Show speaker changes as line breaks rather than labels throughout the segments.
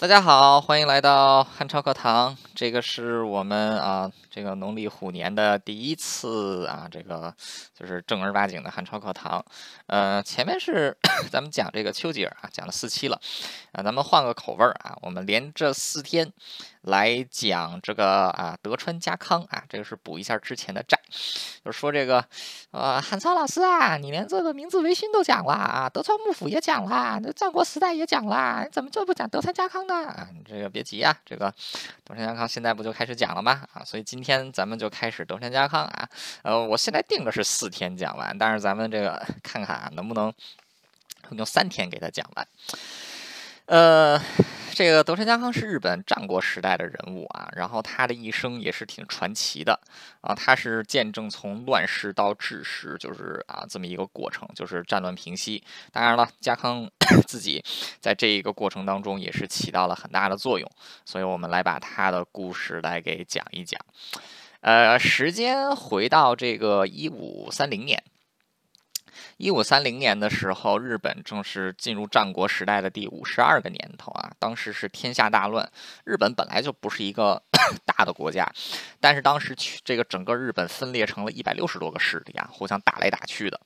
大家好，欢迎来到汉超课堂。这个是我们啊，这个农历虎年的第一次啊，这个就是正儿八经的汉超课堂。呃，前面是 咱们讲这个丘吉尔啊，讲了四期了啊，咱们换个口味儿啊，我们连着四天来讲这个啊，德川家康啊，这个是补一下之前的债。就是说这个呃，汉超老师啊，你连这个明治维新都讲了啊，德川幕府也讲了，那战国时代也讲了，你怎么就不讲德川家康呢？啊，你这个别急啊，这个德川家康现在不就开始讲了吗？啊，所以今天咱们就开始德川家康啊。呃，我现在定的是四天讲完，但是咱们这个看看啊，能不能用三天给他讲完。呃，这个德川家康是日本战国时代的人物啊，然后他的一生也是挺传奇的啊，他是见证从乱世到治世，就是啊这么一个过程，就是战乱平息。当然了，家康 自己在这一个过程当中也是起到了很大的作用，所以我们来把他的故事来给讲一讲。呃，时间回到这个一五三零年。一五三零年的时候，日本正是进入战国时代的第五十二个年头啊。当时是天下大乱，日本本来就不是一个 大的国家，但是当时去这个整个日本分裂成了一百六十多个势力啊，互相打来打去的。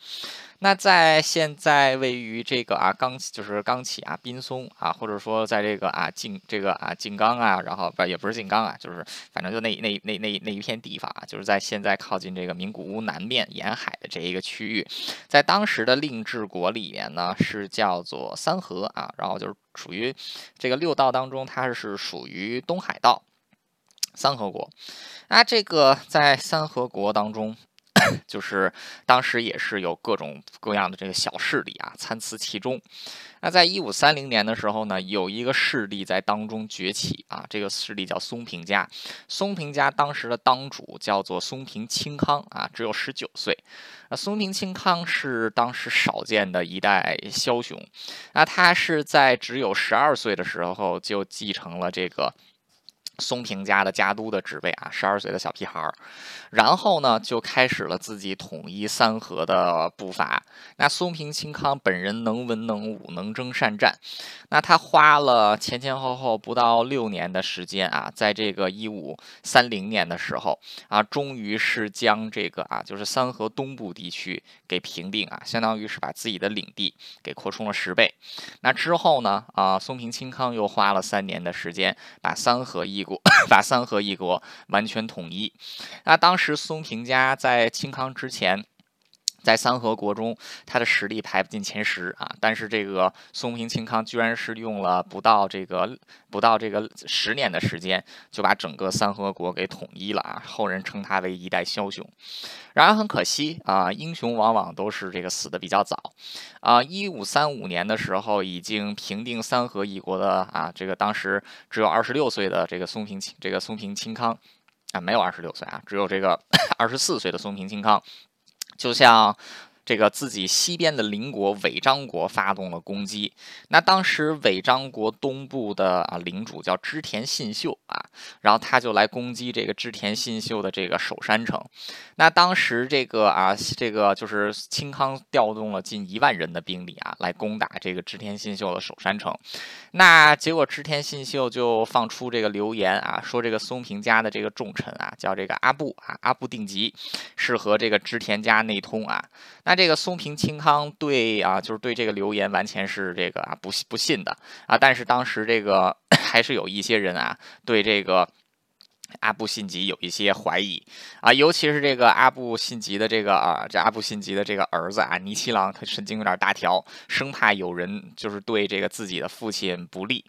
那在现在位于这个啊冈就是冈崎啊滨松啊，或者说在这个啊静这个啊静冈啊，然后不也不是静冈啊，就是反正就那那那那那一片地方啊，就是在现在靠近这个名古屋南面沿海的这一个区域，在当当时的令制国里面呢是叫做三河啊，然后就是属于这个六道当中，它是属于东海道三河国啊，这个在三河国当中。就是当时也是有各种各样的这个小势力啊参差其中。那在一五三零年的时候呢，有一个势力在当中崛起啊，这个势力叫松平家。松平家当时的当主叫做松平清康啊，只有十九岁。那松平清康是当时少见的一代枭雄。那他是在只有十二岁的时候就继承了这个。松平家的家督的职位啊，十二岁的小屁孩儿，然后呢，就开始了自己统一三河的步伐。那松平清康本人能文能武，能征善战。那他花了前前后后不到六年的时间啊，在这个一五三零年的时候啊，终于是将这个啊，就是三河东部地区给平定啊，相当于是把自己的领地给扩充了十倍。那之后呢，啊，松平清康又花了三年的时间，把三河一 把三河一国完全统一。那当时松平家在清康之前。在三河国中，他的实力排不进前十啊！但是这个松平清康居然是用了不到这个不到这个十年的时间，就把整个三河国给统一了啊！后人称他为一代枭雄。然而很可惜啊，英雄往往都是这个死的比较早啊！一五三五年的时候，已经平定三河一国的啊，这个当时只有二十六岁的这个松平清这个松平清康啊，没有二十六岁啊，只有这个 二十四岁的松平清康。就像。这个自己西边的邻国尾张国发动了攻击，那当时尾张国东部的啊领主叫织田信秀啊，然后他就来攻击这个织田信秀的这个守山城。那当时这个啊这个就是清康调动了近一万人的兵力啊来攻打这个织田信秀的守山城。那结果织田信秀就放出这个流言啊，说这个松平家的这个重臣啊叫这个阿部啊阿部定吉是和这个织田家内通啊。那这个松平清康对啊，就是对这个流言完全是这个啊不不信的啊，但是当时这个 还是有一些人啊对这个。阿布信吉有一些怀疑啊，尤其是这个阿布信吉的这个啊，这阿布信吉的这个儿子啊，尼七郎，他神经有点大条，生怕有人就是对这个自己的父亲不利。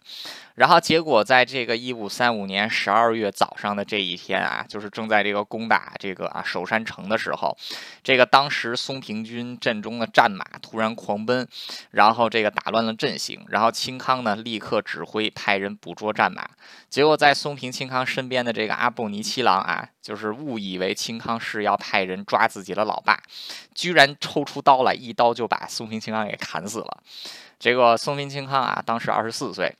然后结果在这个一五三五年十二月早上的这一天啊，就是正在这个攻打这个啊守山城的时候，这个当时松平军阵中的战马突然狂奔，然后这个打乱了阵型，然后清康呢立刻指挥派人捕捉战马，结果在松平清康身边的这个阿布尼七郎啊，就是误以为清康是要派人抓自己的老爸，居然抽出刀来一刀就把松平清康给砍死了。结果松平清康啊，当时二十四岁。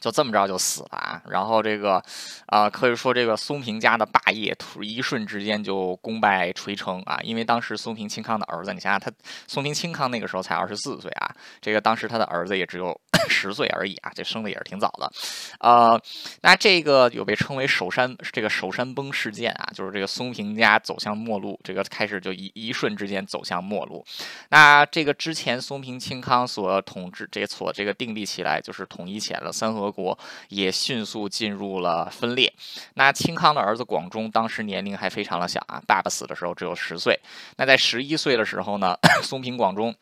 就这么着就死了啊！然后这个，啊，可以说这个松平家的霸业，突一瞬之间就功败垂成啊！因为当时松平清康的儿子，你想想他，松平清康那个时候才二十四岁啊，这个当时他的儿子也只有十岁而已啊，这生的也是挺早的。呃，那这个有被称为首山这个首山崩事件啊，就是这个松平家走向末路，这个开始就一一瞬之间走向末路。那这个之前松平清康所统治这所这个订立起来就是统一起来了三河国，也迅速进入了分裂。那清康的儿子广忠当时年龄还非常的小啊，爸爸死的时候只有十岁。那在十一岁的时候呢，松平广忠。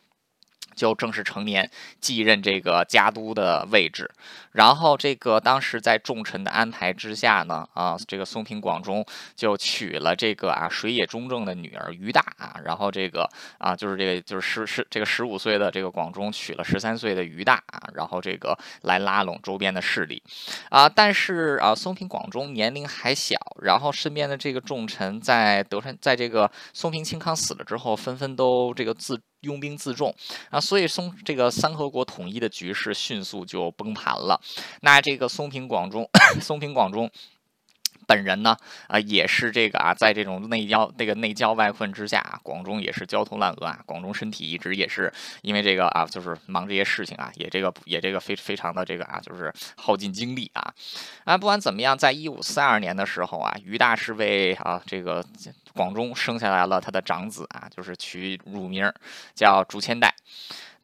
就正式成年，继任这个家督的位置。然后，这个当时在重臣的安排之下呢，啊，这个松平广忠就娶了这个啊水野忠正的女儿于大啊。然后这个啊，就是这个就是十十这个十五岁的这个广忠娶了十三岁的于大啊。然后这个来拉拢周边的势力啊。但是啊，松平广忠年龄还小，然后身边的这个重臣在德川在这个松平清康死了之后，纷纷都这个自。拥兵自重啊，所以松这个三合国统一的局势迅速就崩盘了。那这个松平广中，松平广中。本人呢，啊，也是这个啊，在这种内交、这个内交外困之下啊，广中也是焦头烂额啊。广中身体一直也是因为这个啊，就是忙这些事情啊，也这个也这个非非常的这个啊，就是耗尽精力啊。啊，不管怎么样，在一五四二年的时候啊，于大是为啊这个广中生下来了他的长子啊，就是取乳名叫竹千代。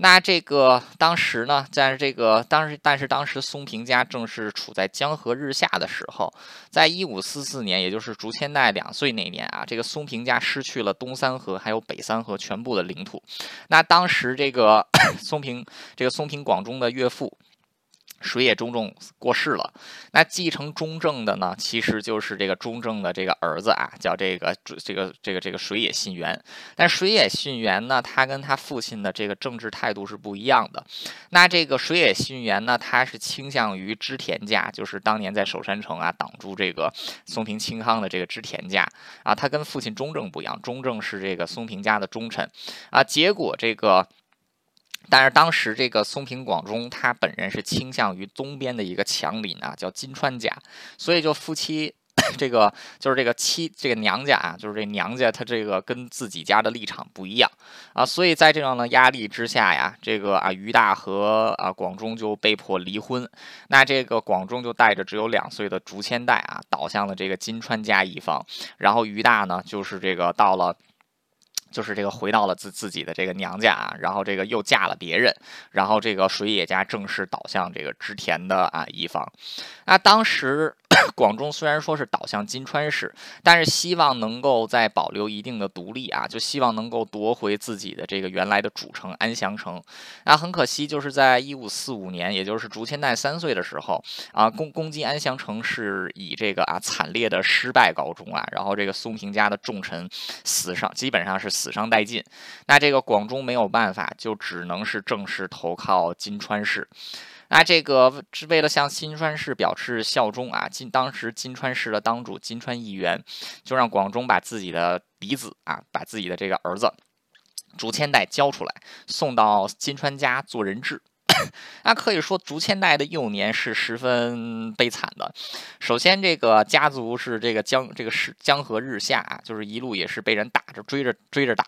那这个当时呢，在这个当时，但是当时松平家正是处在江河日下的时候，在一五四四年，也就是竹千代两岁那年啊，这个松平家失去了东三河还有北三河全部的领土。那当时这个 松平，这个松平广中的岳父。水野忠正过世了，那继承中正的呢，其实就是这个中正的这个儿子啊，叫这个这个这个这个水野信元。但水野信元呢，他跟他父亲的这个政治态度是不一样的。那这个水野信元呢，他是倾向于织田家，就是当年在守山城啊挡住这个松平清康的这个织田家啊。他跟父亲中正不一样，中正是这个松平家的忠臣啊。结果这个。但是当时这个松平广忠他本人是倾向于东边的一个强邻啊，叫金川家，所以就夫妻 这个就是这个妻这个娘家啊，就是这娘家他这个跟自己家的立场不一样。啊，所以在这样的压力之下呀，这个啊于大和啊广忠就被迫离婚，那这个广忠就带着只有两岁的竹千代啊，倒向了这个金川家一方，然后于大呢就是这个到了。就是这个回到了自自己的这个娘家啊，然后这个又嫁了别人，然后这个水野家正式倒向这个织田的啊一方。那当时广中虽然说是倒向金川市，但是希望能够再保留一定的独立啊，就希望能够夺回自己的这个原来的主城安祥城。那很可惜，就是在一五四五年，也就是竹千代三岁的时候啊，攻攻击安祥城是以这个啊惨烈的失败告终啊，然后这个松平家的重臣死伤，基本上是。死伤殆尽，那这个广中没有办法，就只能是正式投靠金川市。那这个是为了向金川市表示效忠啊，金当时金川市的当主金川议员就让广中把自己的嫡子啊，把自己的这个儿子竹千代交出来，送到金川家做人质。那可以说，竹千代的幼年是十分悲惨的。首先，这个家族是这个江这个是江河日下啊，就是一路也是被人打着追着追着打，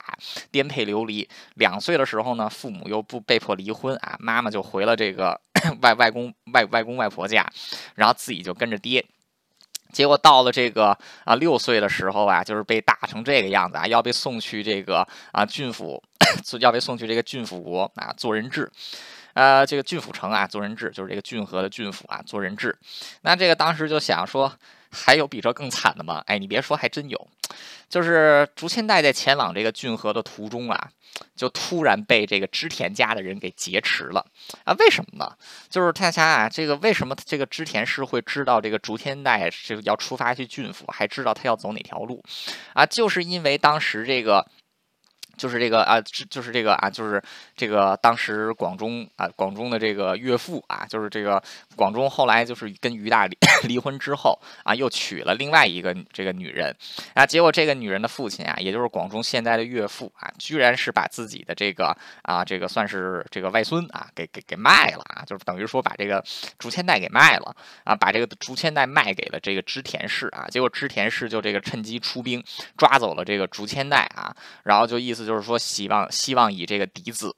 颠沛流离。两岁的时候呢，父母又不被迫离婚啊，妈妈就回了这个 外外公外外公外婆家，然后自己就跟着爹。结果到了这个啊六岁的时候啊，就是被打成这个样子啊，要被送去这个啊郡府，要被送去这个郡府国啊做人质。呃，这个郡府城啊，做人质就是这个郡河的郡府啊，做人质。那这个当时就想说，还有比这更惨的吗？哎，你别说，还真有。就是竹千代在前往这个郡河的途中啊，就突然被这个织田家的人给劫持了啊？为什么呢？就是他想啊，这个为什么这个织田氏会知道这个竹千代是要出发去郡府，还知道他要走哪条路啊？就是因为当时这个。就是这个啊，就是这个啊，就是这个当时广中啊，广中的这个岳父啊，就是这个广中后来就是跟于大离 婚之后啊，又娶了另外一个这个女人啊，结果这个女人的父亲啊，也就是广中现在的岳父啊，居然是把自己的这个啊，这个算是这个外孙啊，给给给卖了啊，就是等于说把这个竹千代给卖了啊，把这个竹千代卖给了这个织田氏啊，结果织田氏就这个趁机出兵抓走了这个竹千代啊，然后就意思。就是说，希望希望以这个嫡子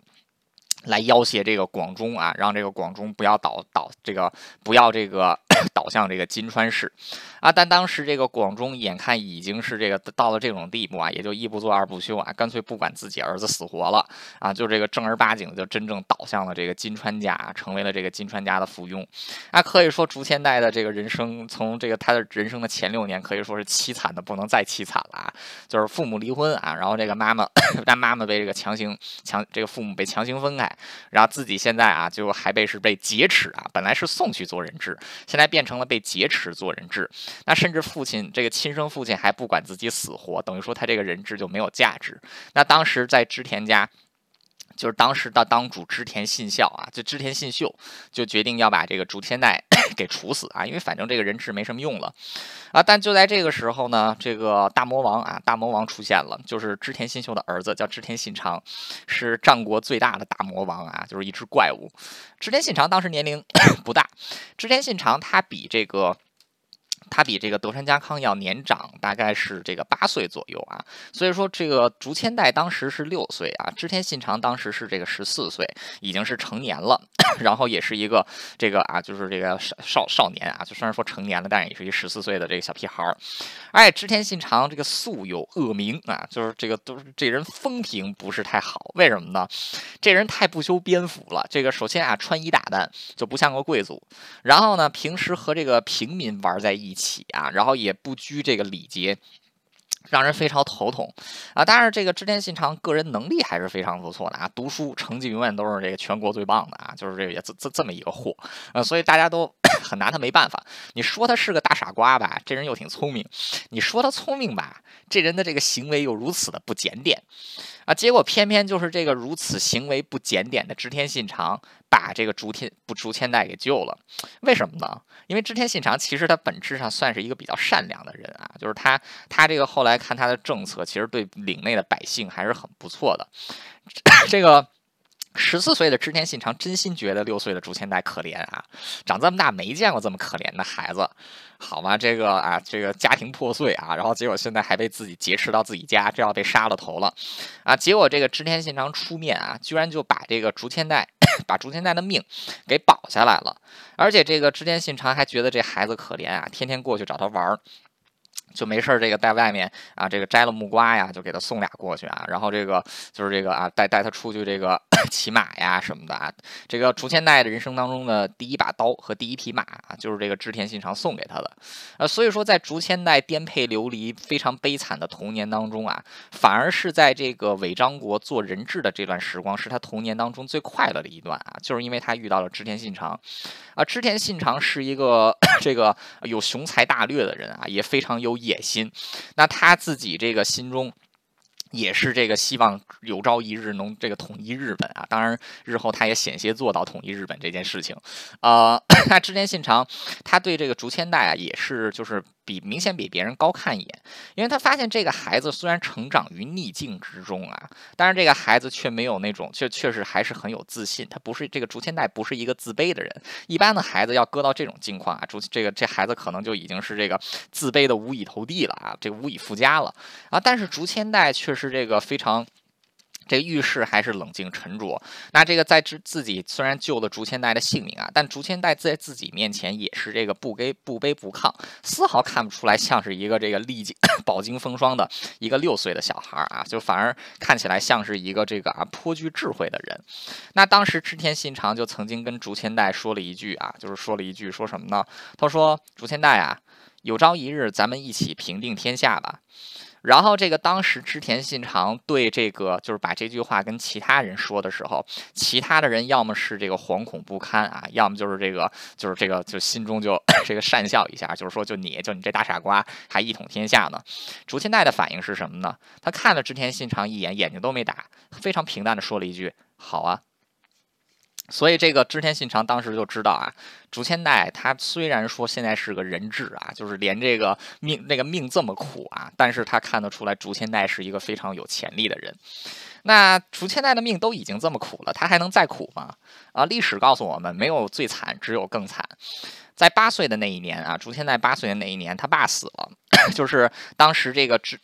来要挟这个广忠啊，让这个广忠不要倒倒这个不要这个 倒向这个金川市啊。但当时这个广忠眼看已经是这个到了这种地步啊，也就一不做二不休啊，干脆不管自己儿子死活了啊，就这个正儿八经的就真正倒向了这个金川家，成为了这个金川家的附庸。啊，可以说竹千代的这个人生，从这个他的人生的前六年可以说是凄惨的不能再凄惨了啊，就是父母离婚啊，然后这个妈妈，但妈妈被这个强行强这个父母被强行分开。然后自己现在啊，就还被是被劫持啊，本来是送去做人质，现在变成了被劫持做人质。那甚至父亲这个亲生父亲还不管自己死活，等于说他这个人质就没有价值。那当时在织田家。就是当时的当主织田信孝啊，就织田信秀就决定要把这个竹千代 给处死啊，因为反正这个人质没什么用了啊。但就在这个时候呢，这个大魔王啊，大魔王出现了，就是织田信秀的儿子，叫织田信长，是战国最大的大魔王啊，就是一只怪物。织田信长当时年龄 不大，织田信长他比这个。他比这个德川家康要年长，大概是这个八岁左右啊。所以说，这个竹千代当时是六岁啊，织田信长当时是这个十四岁，已经是成年了，然后也是一个这个啊，就是这个少少少年啊，就虽然说成年了，但是也是一十四岁的这个小屁孩儿。哎，织田信长这个素有恶名啊，就是这个都是这人风评不是太好，为什么呢？这人太不修边幅了。这个首先啊，穿衣打扮就不像个贵族，然后呢，平时和这个平民玩在一起。起啊，然后也不拘这个礼节，让人非常头痛啊。当然这个织田信长个人能力还是非常不错的啊，读书成绩永远都是这个全国最棒的啊，就是这个这这这么一个货啊，所以大家都很拿他没办法。你说他是个大傻瓜吧，这人又挺聪明；你说他聪明吧，这人的这个行为又如此的不检点。啊，结果偏偏就是这个如此行为不检点的织田信长，把这个竹天不竹千代给救了。为什么呢？因为织田信长其实他本质上算是一个比较善良的人啊，就是他他这个后来看他的政策，其实对领内的百姓还是很不错的。这个。十四岁的织田信长真心觉得六岁的竹千代可怜啊，长这么大没见过这么可怜的孩子，好吗？这个啊，这个家庭破碎啊，然后结果现在还被自己劫持到自己家，这要被杀了头了啊！结果这个织田信长出面啊，居然就把这个竹千代，把竹千代的命给保下来了，而且这个织田信长还觉得这孩子可怜啊，天天过去找他玩儿。就没事儿，这个在外面啊，这个摘了木瓜呀，就给他送俩过去啊。然后这个就是这个啊，带带他出去这个 骑马呀什么的啊。这个竹千代的人生当中的第一把刀和第一匹马啊，就是这个织田信长送给他的。呃，所以说在竹千代颠沛流离、非常悲惨的童年当中啊，反而是在这个尾张国做人质的这段时光，是他童年当中最快乐的一段啊，就是因为他遇到了织田信长。啊，织田信长是一个 这个有雄才大略的人啊，也非常有野心。那他自己这个心中。也是这个希望有朝一日能这个统一日本啊，当然日后他也险些做到统一日本这件事情，呃，那织田信长他对这个竹千代啊也是就是比明显比别人高看一眼，因为他发现这个孩子虽然成长于逆境之中啊，但是这个孩子却没有那种确确实还是很有自信，他不是这个竹千代不是一个自卑的人，一般的孩子要搁到这种境况啊，竹这个这孩子可能就已经是这个自卑的无以投地了啊，这个无以复加了。啊，但是竹千代却是。是这个非常，这个遇事还是冷静沉着。那这个在自自己虽然救了竹千代的性命啊，但竹千代在自己面前也是这个不卑不卑不亢，丝毫看不出来像是一个这个历经饱经风霜的一个六岁的小孩啊，就反而看起来像是一个这个啊颇具智慧的人。那当时织田信长就曾经跟竹千代说了一句啊，就是说了一句说什么呢？他说：“竹千代啊，有朝一日咱们一起平定天下吧。”然后这个当时织田信长对这个就是把这句话跟其他人说的时候，其他的人要么是这个惶恐不堪啊，要么就是这个就是这个就心中就 这个讪笑一下，就是说就你就你这大傻瓜还一统天下呢。竹千代的反应是什么呢？他看了织田信长一眼，眼睛都没打，非常平淡的说了一句：“好啊。”所以这个织田信长当时就知道啊，竹千代他虽然说现在是个人质啊，就是连这个命那个命这么苦啊，但是他看得出来竹千代是一个非常有潜力的人。那竹千代的命都已经这么苦了，他还能再苦吗？啊，历史告诉我们，没有最惨，只有更惨。在八岁的那一年啊，竹千代八岁的那一年，他爸死了，就是当时这个织。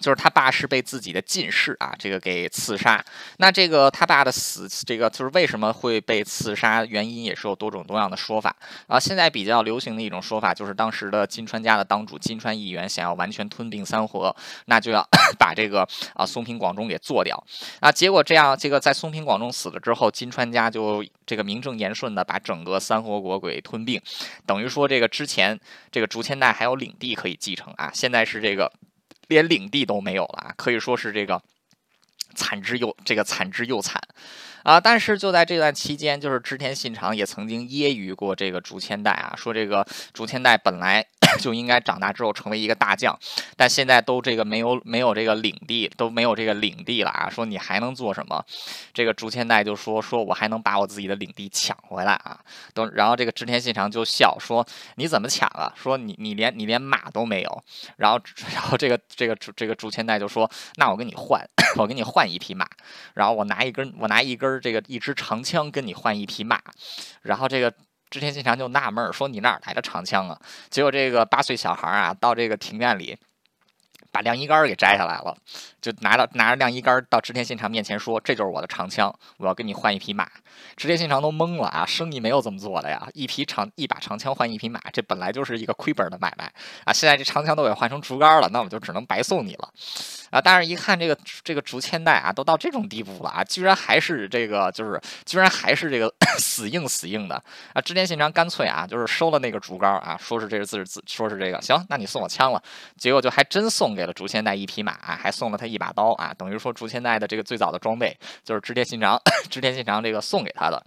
就是他爸是被自己的近视啊，这个给刺杀。那这个他爸的死，这个就是为什么会被刺杀，原因也是有多种多样的说法啊。现在比较流行的一种说法就是，当时的金川家的当主金川议员想要完全吞并三河，那就要 把这个啊松平广忠给做掉啊。结果这样，这个在松平广忠死了之后，金川家就这个名正言顺的把整个三河国给吞并，等于说这个之前这个竹千代还有领地可以继承啊，现在是这个。连领地都没有了，可以说是这个惨之又这个惨之又惨啊！但是就在这段期间，就是织田信长也曾经揶揄过这个竹千代啊，说这个竹千代本来。就应该长大之后成为一个大将，但现在都这个没有没有这个领地，都没有这个领地了啊！说你还能做什么？这个竹千代就说：说我还能把我自己的领地抢回来啊！等然后这个织田信长就笑说：你怎么抢啊？说你你连你连马都没有。然后 然后这个这个这个竹千代就说：那我跟你换，我跟你换一匹马。然后我拿一根我拿一根这个一支长枪跟你换一匹马。然后这个。织田信长就纳闷说：“你哪来的长枪啊？”结果这个八岁小孩啊，到这个庭院里，把晾衣杆给摘下来了，就拿着拿着晾衣杆到织田信长面前说：“这就是我的长枪，我要跟你换一匹马。”织田信长都懵了啊，生意没有这么做的呀，一匹长一把长枪换一匹马，这本来就是一个亏本的买卖啊！现在这长枪都给换成竹竿了，那我就只能白送你了。啊！但是，一看这个这个竹千代啊，都到这种地步了啊，居然还是这个，就是居然还是这个 死硬死硬的啊！织田信长干脆啊，就是收了那个竹竿啊，说是这是自自，说是这个行，那你送我枪了。结果就还真送给了竹千代一匹马啊，还送了他一把刀啊，等于说竹千代的这个最早的装备就是织田信长 织田信长这个送给他的。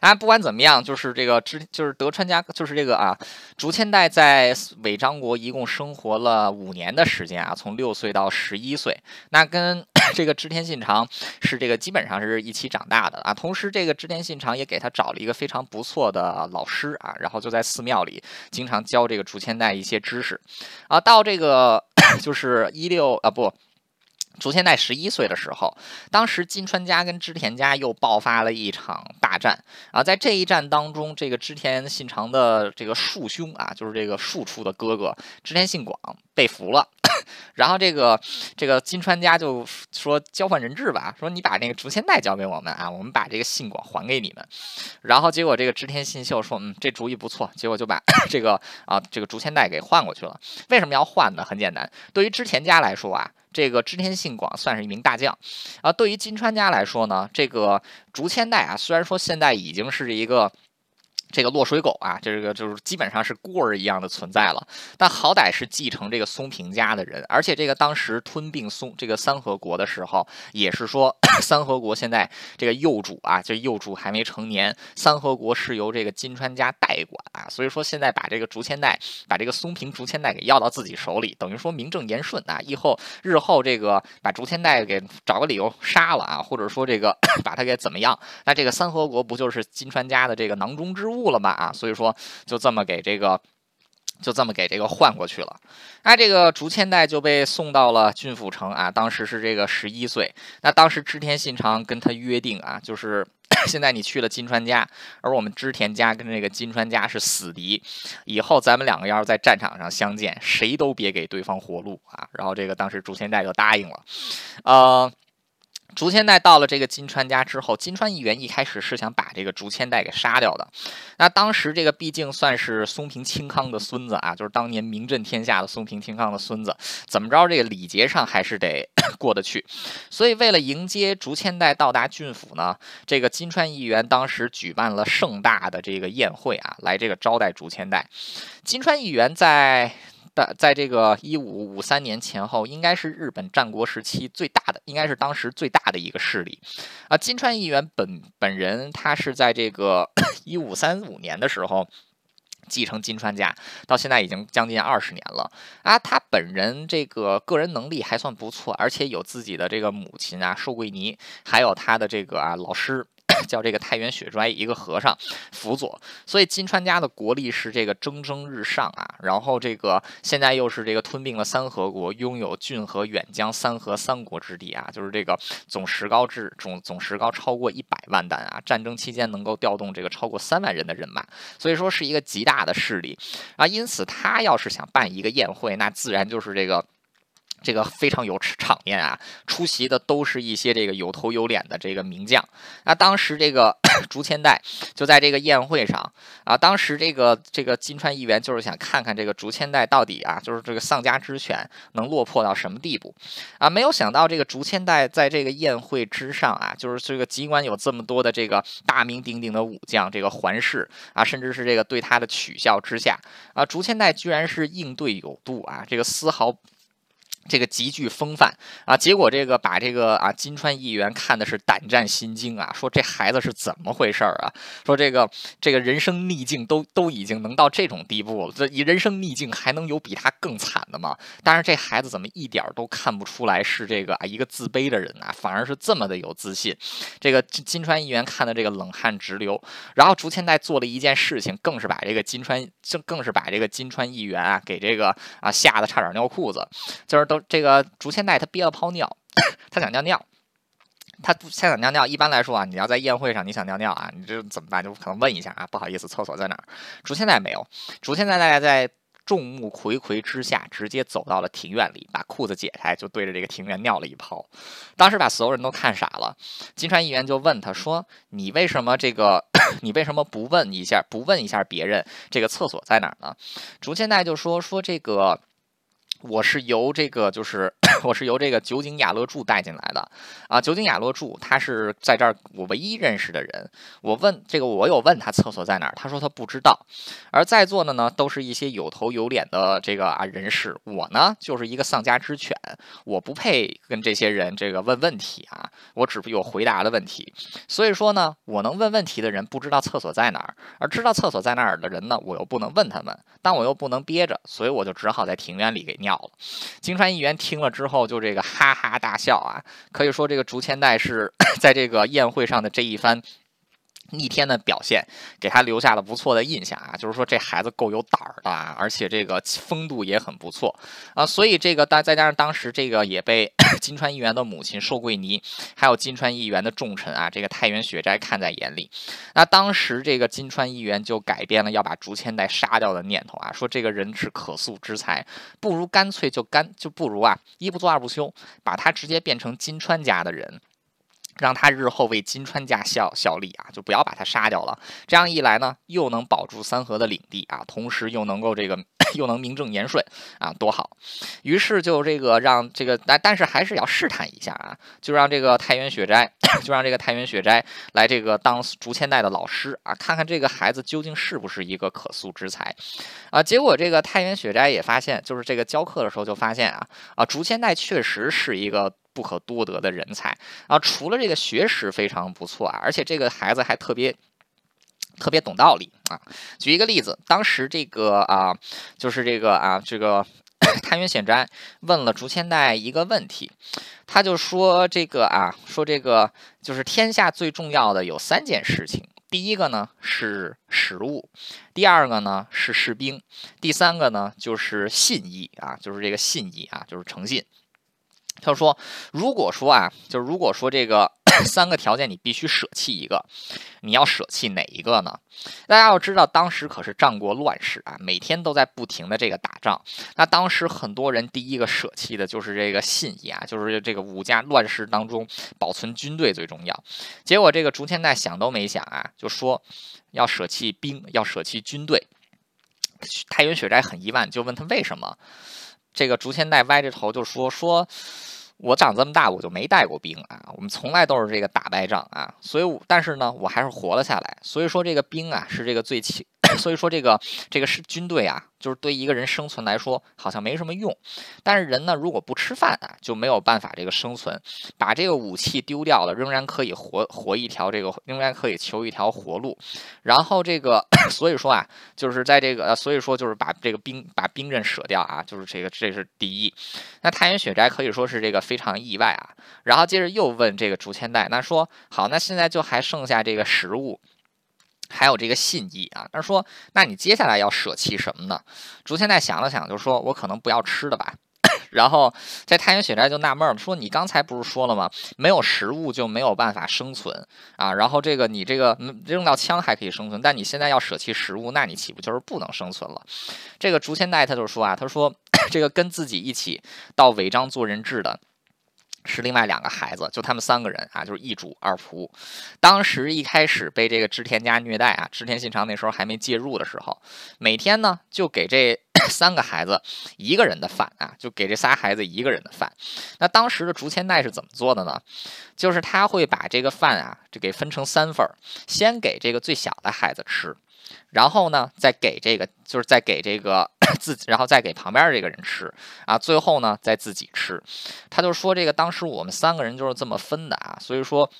啊，不管怎么样，就是这个织，就是德川家，就是这个啊，竹千代在尾张国一共生活了五年的时间啊，从六岁到十一岁，那跟 这个织田信长是这个基本上是一起长大的啊。同时，这个织田信长也给他找了一个非常不错的老师啊，然后就在寺庙里经常教这个竹千代一些知识啊。到这个 就是一六啊不。竹千代十一岁的时候，当时金川家跟织田家又爆发了一场大战啊，在这一战当中，这个织田信长的这个庶兄啊，就是这个庶出的哥哥织田信广被俘了。然后这个这个金川家就说交换人质吧，说你把那个竹千代交给我们啊，我们把这个信广还给你们。然后结果这个织田信秀说，嗯，这主意不错。结果就把 这个啊这个竹千代给换过去了。为什么要换呢？很简单，对于织田家来说啊，这个织田信广算是一名大将啊。对于金川家来说呢，这个竹千代啊，虽然说现在已经是一个。这个落水狗啊，这个就是基本上是孤儿一样的存在了，但好歹是继承这个松平家的人，而且这个当时吞并松这个三河国的时候，也是说 三河国现在这个幼主啊，就幼主还没成年，三河国是由这个金川家代管啊，所以说现在把这个竹千代，把这个松平竹千代给要到自己手里，等于说名正言顺啊，以后日后这个把竹千代给找个理由杀了啊，或者说这个 把他给怎么样，那这个三河国不就是金川家的这个囊中之物？了嘛啊，所以说就这么给这个，就这么给这个换过去了。那这个竹千代就被送到了郡府城啊，当时是这个十一岁。那当时织田信长跟他约定啊，就是 现在你去了金川家，而我们织田家跟这个金川家是死敌，以后咱们两个要是在战场上相见，谁都别给对方活路啊。然后这个当时竹千代就答应了，呃。竹千代到了这个金川家之后，金川议员一开始是想把这个竹千代给杀掉的。那当时这个毕竟算是松平清康的孙子啊，就是当年名震天下的松平清康的孙子，怎么着这个礼节上还是得 过得去。所以为了迎接竹千代到达郡府呢，这个金川议员当时举办了盛大的这个宴会啊，来这个招待竹千代。金川议员在。在在这个一五五三年前后，应该是日本战国时期最大的，应该是当时最大的一个势力啊。金川议员本本人，他是在这个 一五三五年的时候继承金川家，到现在已经将近二十年了啊。他本人这个个人能力还算不错，而且有自己的这个母亲啊，寿桂尼，还有他的这个啊老师。叫这个太原雪拽一个和尚辅佐，所以金川家的国力是这个蒸蒸日上啊。然后这个现在又是这个吞并了三河国，拥有郡和远江三河三国之地啊，就是这个总石膏制总总石膏超过一百万担啊。战争期间能够调动这个超过三万人的人马，所以说是一个极大的势力啊。因此他要是想办一个宴会，那自然就是这个。这个非常有场面啊，出席的都是一些这个有头有脸的这个名将。那当时这个 竹千代就在这个宴会上啊，当时这个这个金川议员就是想看看这个竹千代到底啊，就是这个丧家之犬能落魄到什么地步啊？没有想到这个竹千代在这个宴会之上啊，就是这个尽管有这么多的这个大名鼎鼎的武将这个环视啊，甚至是这个对他的取笑之下啊，竹千代居然是应对有度啊，这个丝毫。这个极具风范啊，结果这个把这个啊金川议员看的是胆战心惊啊，说这孩子是怎么回事儿啊？说这个这个人生逆境都都已经能到这种地步了，这以人生逆境还能有比他更惨的吗？但是这孩子怎么一点都看不出来是这个啊一个自卑的人啊，反而是这么的有自信。这个金川议员看的这个冷汗直流，然后竹千代做了一件事情，更是把这个金川更更是把这个金川议员啊给这个啊吓得差点尿裤子，就是。都这个竹千代他憋了泡尿，他想尿尿，他不他想尿尿。一般来说啊，你要在宴会上你想尿尿啊，你这怎么办？就可能问一下啊，不好意思，厕所在哪儿？竹千代没有，竹千代大概在。众目睽睽之下，直接走到了庭院里，把裤子解开，就对着这个庭院尿了一泡。当时把所有人都看傻了。金川议员就问他说：“你为什么这个？你为什么不问一下？不问一下别人这个厕所在哪儿呢？”竹千代就说：“说这个。”我是由这个，就是 我是由这个酒井雅乐助带进来的啊。酒井雅乐助他是在这儿我唯一认识的人。我问这个，我有问他厕所在哪儿，他说他不知道。而在座的呢，都是一些有头有脸的这个啊人士。我呢，就是一个丧家之犬，我不配跟这些人这个问问题啊。我只有回答的问题。所以说呢，我能问问题的人不知道厕所在哪儿，而知道厕所在哪儿的人呢，我又不能问他们，但我又不能憋着，所以我就只好在庭院里给尿。了，金川议员听了之后就这个哈哈大笑啊，可以说这个竹千代是 在这个宴会上的这一番。逆天的表现给他留下了不错的印象啊，就是说这孩子够有胆儿的，而且这个风度也很不错啊，所以这个当再加上当时这个也被 金川议员的母亲寿桂妮，还有金川议员的重臣啊，这个太原雪斋看在眼里，那当时这个金川议员就改变了要把竹千代杀掉的念头啊，说这个人是可塑之才，不如干脆就干就不如啊一不做二不休，把他直接变成金川家的人。让他日后为金川家效效力啊，就不要把他杀掉了。这样一来呢，又能保住三河的领地啊，同时又能够这个 又能名正言顺啊，多好。于是就这个让这个但但是还是要试探一下啊，就让这个太原雪斋 就让这个太原雪斋来这个当竹千代的老师啊，看看这个孩子究竟是不是一个可塑之才啊。结果这个太原雪斋也发现，就是这个教课的时候就发现啊啊，竹千代确实是一个。不可多得的人才啊！除了这个学识非常不错啊，而且这个孩子还特别特别懂道理啊。举一个例子，当时这个啊，就是这个啊，这个 太原显斋问了竹千代一个问题，他就说这个啊，说这个就是天下最重要的有三件事情，第一个呢是食物，第二个呢是士兵，第三个呢就是信义啊，就是这个信义啊，就是诚信。他说：“如果说啊，就是如果说这个 三个条件你必须舍弃一个，你要舍弃哪一个呢？大家要知道，当时可是战国乱世啊，每天都在不停的这个打仗。那当时很多人第一个舍弃的就是这个信义啊，就是这个武家乱世当中保存军队最重要。结果这个竹千代想都没想啊，就说要舍弃兵，要舍弃军队。太原雪斋很疑问，就问他为什么？这个竹千代歪着头就说说。”我长这么大，我就没带过兵啊。我们从来都是这个打败仗啊，所以但是呢，我还是活了下来。所以说这个兵啊，是这个最轻。所以说这个这个是军队啊，就是对一个人生存来说好像没什么用。但是人呢，如果不吃饭啊，就没有办法这个生存。把这个武器丢掉了，仍然可以活活一条这个，仍然可以求一条活路。然后这个，所以说啊，就是在这个，所以说就是把这个兵把兵刃舍掉啊，就是这个这是第一。那太原雪斋可以说是这个非常意外啊。然后接着又问这个竹千代，那说好，那现在就还剩下这个食物。还有这个信义啊，他说：“那你接下来要舍弃什么呢？”竹千代想了想，就说：“我可能不要吃的吧。”然后这太原雪斋就纳闷了，说你刚才不是说了吗？没有食物就没有办法生存啊。然后这个你这个扔掉枪还可以生存，但你现在要舍弃食物，那你岂不就是不能生存了？这个竹千代他就说啊，他说 这个跟自己一起到违章做人质的。是另外两个孩子，就他们三个人啊，就是一主二仆。当时一开始被这个织田家虐待啊，织田信长那时候还没介入的时候，每天呢就给这 三个孩子一个人的饭啊，就给这仨孩子一个人的饭。那当时的竹千代是怎么做的呢？就是他会把这个饭啊，就给分成三份儿，先给这个最小的孩子吃。然后呢，再给这个，就是再给这个 自己，然后再给旁边这个人吃啊，最后呢，再自己吃。他就说这个当时我们三个人就是这么分的啊，所以说。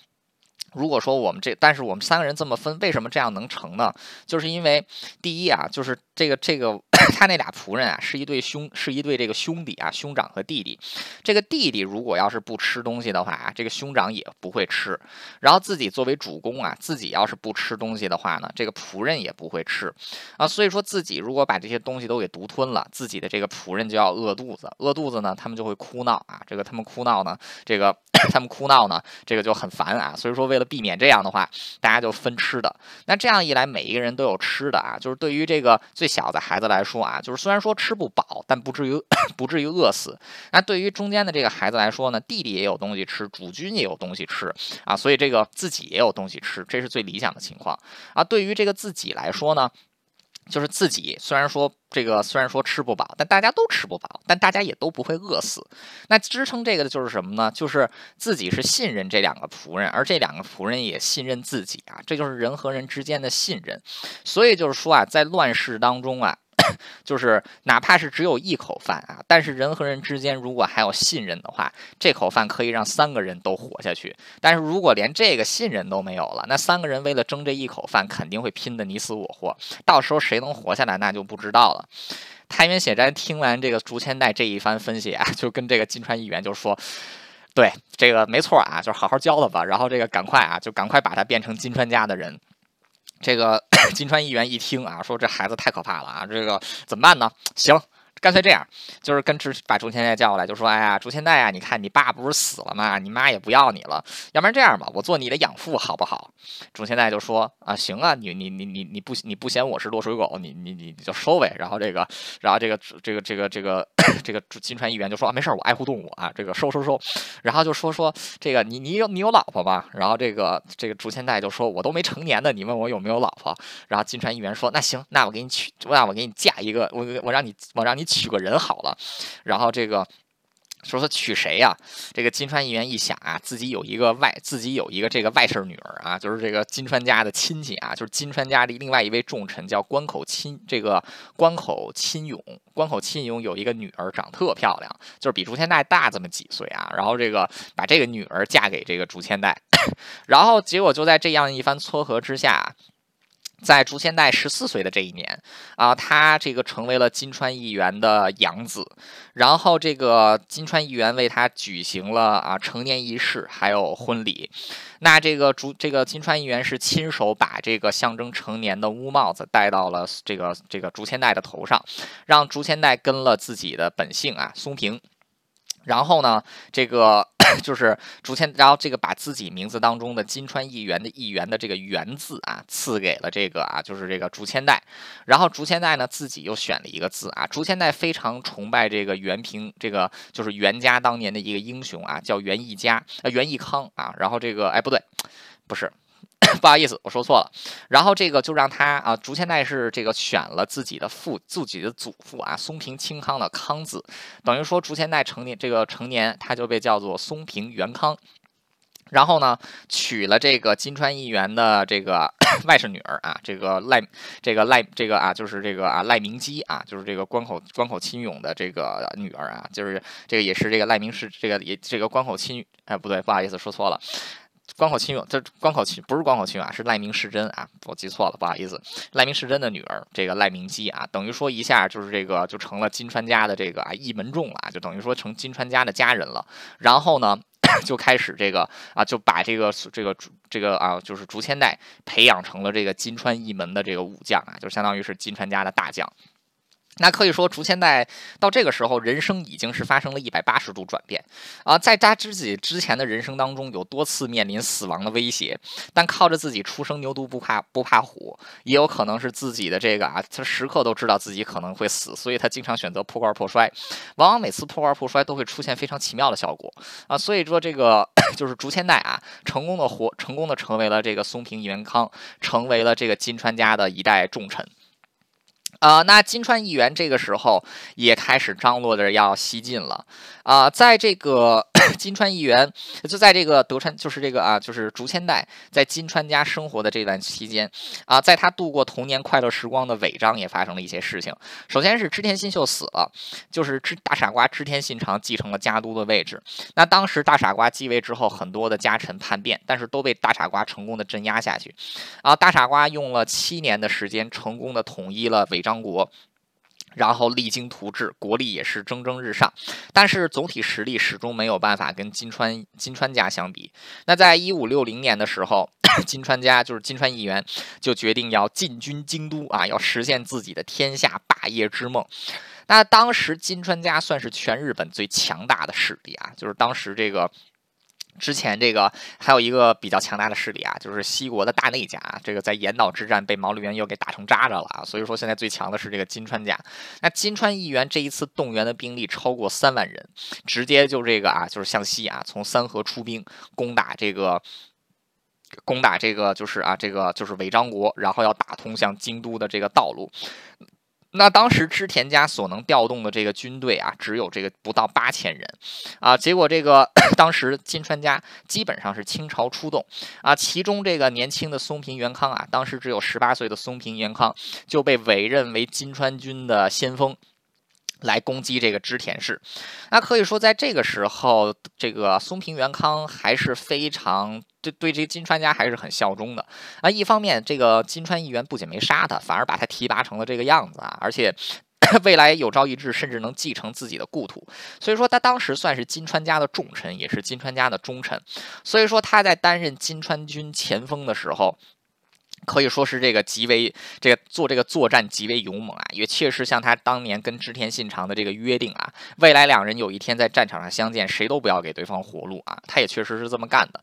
如果说我们这，但是我们三个人这么分，为什么这样能成呢？就是因为第一啊，就是这个这个他那俩仆人啊，是一对兄，是一对这个兄弟啊，兄长和弟弟。这个弟弟如果要是不吃东西的话啊，这个兄长也不会吃。然后自己作为主公啊，自己要是不吃东西的话呢，这个仆人也不会吃啊。所以说自己如果把这些东西都给独吞了，自己的这个仆人就要饿肚子，饿肚子呢，他们就会哭闹啊。这个他们哭闹呢，这个 他们哭闹呢，这个就很烦啊。所以说为了避免这样的话，大家就分吃的。那这样一来，每一个人都有吃的啊。就是对于这个最小的孩子来说啊，就是虽然说吃不饱，但不至于 不至于饿死。那对于中间的这个孩子来说呢，弟弟也有东西吃，主君也有东西吃啊，所以这个自己也有东西吃，这是最理想的情况啊。对于这个自己来说呢。就是自己虽然说这个虽然说吃不饱，但大家都吃不饱，但大家也都不会饿死。那支撑这个的就是什么呢？就是自己是信任这两个仆人，而这两个仆人也信任自己啊，这就是人和人之间的信任。所以就是说啊，在乱世当中啊。就是哪怕是只有一口饭啊，但是人和人之间如果还有信任的话，这口饭可以让三个人都活下去。但是如果连这个信任都没有了，那三个人为了争这一口饭，肯定会拼得你死我活。到时候谁能活下来，那就不知道了。太原血斋听完这个竹千代这一番分析啊，就跟这个金川议员就说：“对，这个没错啊，就好好教他吧。然后这个赶快啊，就赶快把他变成金川家的人。”这个 金川议员一听啊，说这孩子太可怕了啊，这个怎么办呢？行。干脆这样，就是跟朱把朱千代叫过来，就说：“哎呀，朱千代啊，你看你爸不是死了吗？你妈也不要你了，要不然这样吧，我做你的养父好不好？”朱千代就说：“啊，行啊，你你你你你不你不嫌我是落水狗，你你你你就收呗。”然后这个，然后这个这个这个这个这个金川议员就说：“啊，没事，我爱护动物啊，这个收收收。”然后就说说这个你你有你有老婆吗？然后这个这个朱千代就说：“我都没成年的，你问我有没有老婆？”然后金川议员说：“那行，那我给你娶，那我给你嫁一个，我我让你我让你。”娶个人好了，然后这个说他娶谁呀？这个金川议员一想啊，自己有一个外，自己有一个这个外甥女儿啊，就是这个金川家的亲戚啊，就是金川家的另外一位重臣叫关口亲，这个关口亲勇，关口亲勇有一个女儿，长特漂亮，就是比竹千代大这么几岁啊。然后这个把这个女儿嫁给这个竹千代，然后结果就在这样一番撮合之下。在竹千代十四岁的这一年啊，他这个成为了金川议员的养子，然后这个金川议员为他举行了啊成年仪式，还有婚礼。那这个竹这个金川议员是亲手把这个象征成年的乌帽子戴到了这个这个竹千代的头上，让竹千代跟了自己的本姓啊松平。然后呢，这个 就是竹千，然后这个把自己名字当中的金川议员的议员的这个“员”字啊，赐给了这个啊，就是这个竹千代。然后竹千代呢，自己又选了一个字啊。竹千代非常崇拜这个元平，这个就是袁家当年的一个英雄啊，叫袁义家，呃，袁义康啊。然后这个，哎，不对，不是。不好意思，我说错了。然后这个就让他啊，竹千代是这个选了自己的父，自己的祖父啊，松平清康的康字，等于说竹千代成年这个成年，他就被叫做松平元康。然后呢，娶了这个金川议员的这个 外甥女儿啊，这个赖这个赖这个啊，就是这个啊赖明基啊，就是这个关口关口亲勇的这个女儿啊，就是这个也是这个赖明是这个也这个关口亲哎不对，不好意思说错了。关口亲勇，这关口亲不是关口亲勇啊，是赖明世真啊，我记错了，不好意思。赖明世真的女儿，这个赖明基啊，等于说一下就是这个就成了金川家的这个啊一门众了，就等于说成金川家的家人了。然后呢，就开始这个啊，就把这个这个这个啊，就是竹千代培养成了这个金川一门的这个武将啊，就相当于是金川家的大将。那可以说，竹千代到这个时候，人生已经是发生了一百八十度转变啊！在他自己之前的人生当中，有多次面临死亡的威胁，但靠着自己初生牛犊不怕不怕虎，也有可能是自己的这个啊，他时刻都知道自己可能会死，所以他经常选择破罐破摔，往往每次破罐破摔都会出现非常奇妙的效果啊！所以说，这个 就是竹千代啊，成功的活，成功的成为了这个松平元康，成为了这个金川家的一代重臣。呃，那金川议员这个时候也开始张罗着要西进了。啊，在这个。金川议员就在这个德川，就是这个啊，就是竹千代在金川家生活的这段期间啊，在他度过童年快乐时光的尾张也发生了一些事情。首先是织田信秀死了，就是织大傻瓜织田信长继承了家督的位置。那当时大傻瓜继位之后，很多的家臣叛变，但是都被大傻瓜成功的镇压下去。啊，大傻瓜用了七年的时间，成功的统一了尾张国。然后励精图治，国力也是蒸蒸日上，但是总体实力始终没有办法跟金川金川家相比。那在一五六零年的时候，金川家就是金川议员就决定要进军京都啊，要实现自己的天下霸业之梦。那当时金川家算是全日本最强大的势力啊，就是当时这个。之前这个还有一个比较强大的势力啊，就是西国的大内家，这个在岩岛之战被毛利元又给打成渣渣了啊，所以说现在最强的是这个金川家。那金川议员这一次动员的兵力超过三万人，直接就这个啊，就是向西啊，从三河出兵攻打这个，攻打这个就是啊，这个就是尾张国，然后要打通向京都的这个道路。那当时织田家所能调动的这个军队啊，只有这个不到八千人，啊，结果这个 当时金川家基本上是倾巢出动，啊，其中这个年轻的松平元康啊，当时只有十八岁的松平元康就被委任为金川军的先锋。来攻击这个织田氏，那可以说在这个时候，这个松平元康还是非常对对这个金川家还是很效忠的啊。一方面，这个金川议员不仅没杀他，反而把他提拔成了这个样子啊，而且 未来有朝一日甚至能继承自己的故土。所以说，他当时算是金川家的重臣，也是金川家的忠臣。所以说，他在担任金川军前锋的时候。可以说是这个极为这个做这个作战极为勇猛啊，也确实像他当年跟织田信长的这个约定啊，未来两人有一天在战场上相见，谁都不要给对方活路啊。他也确实是这么干的。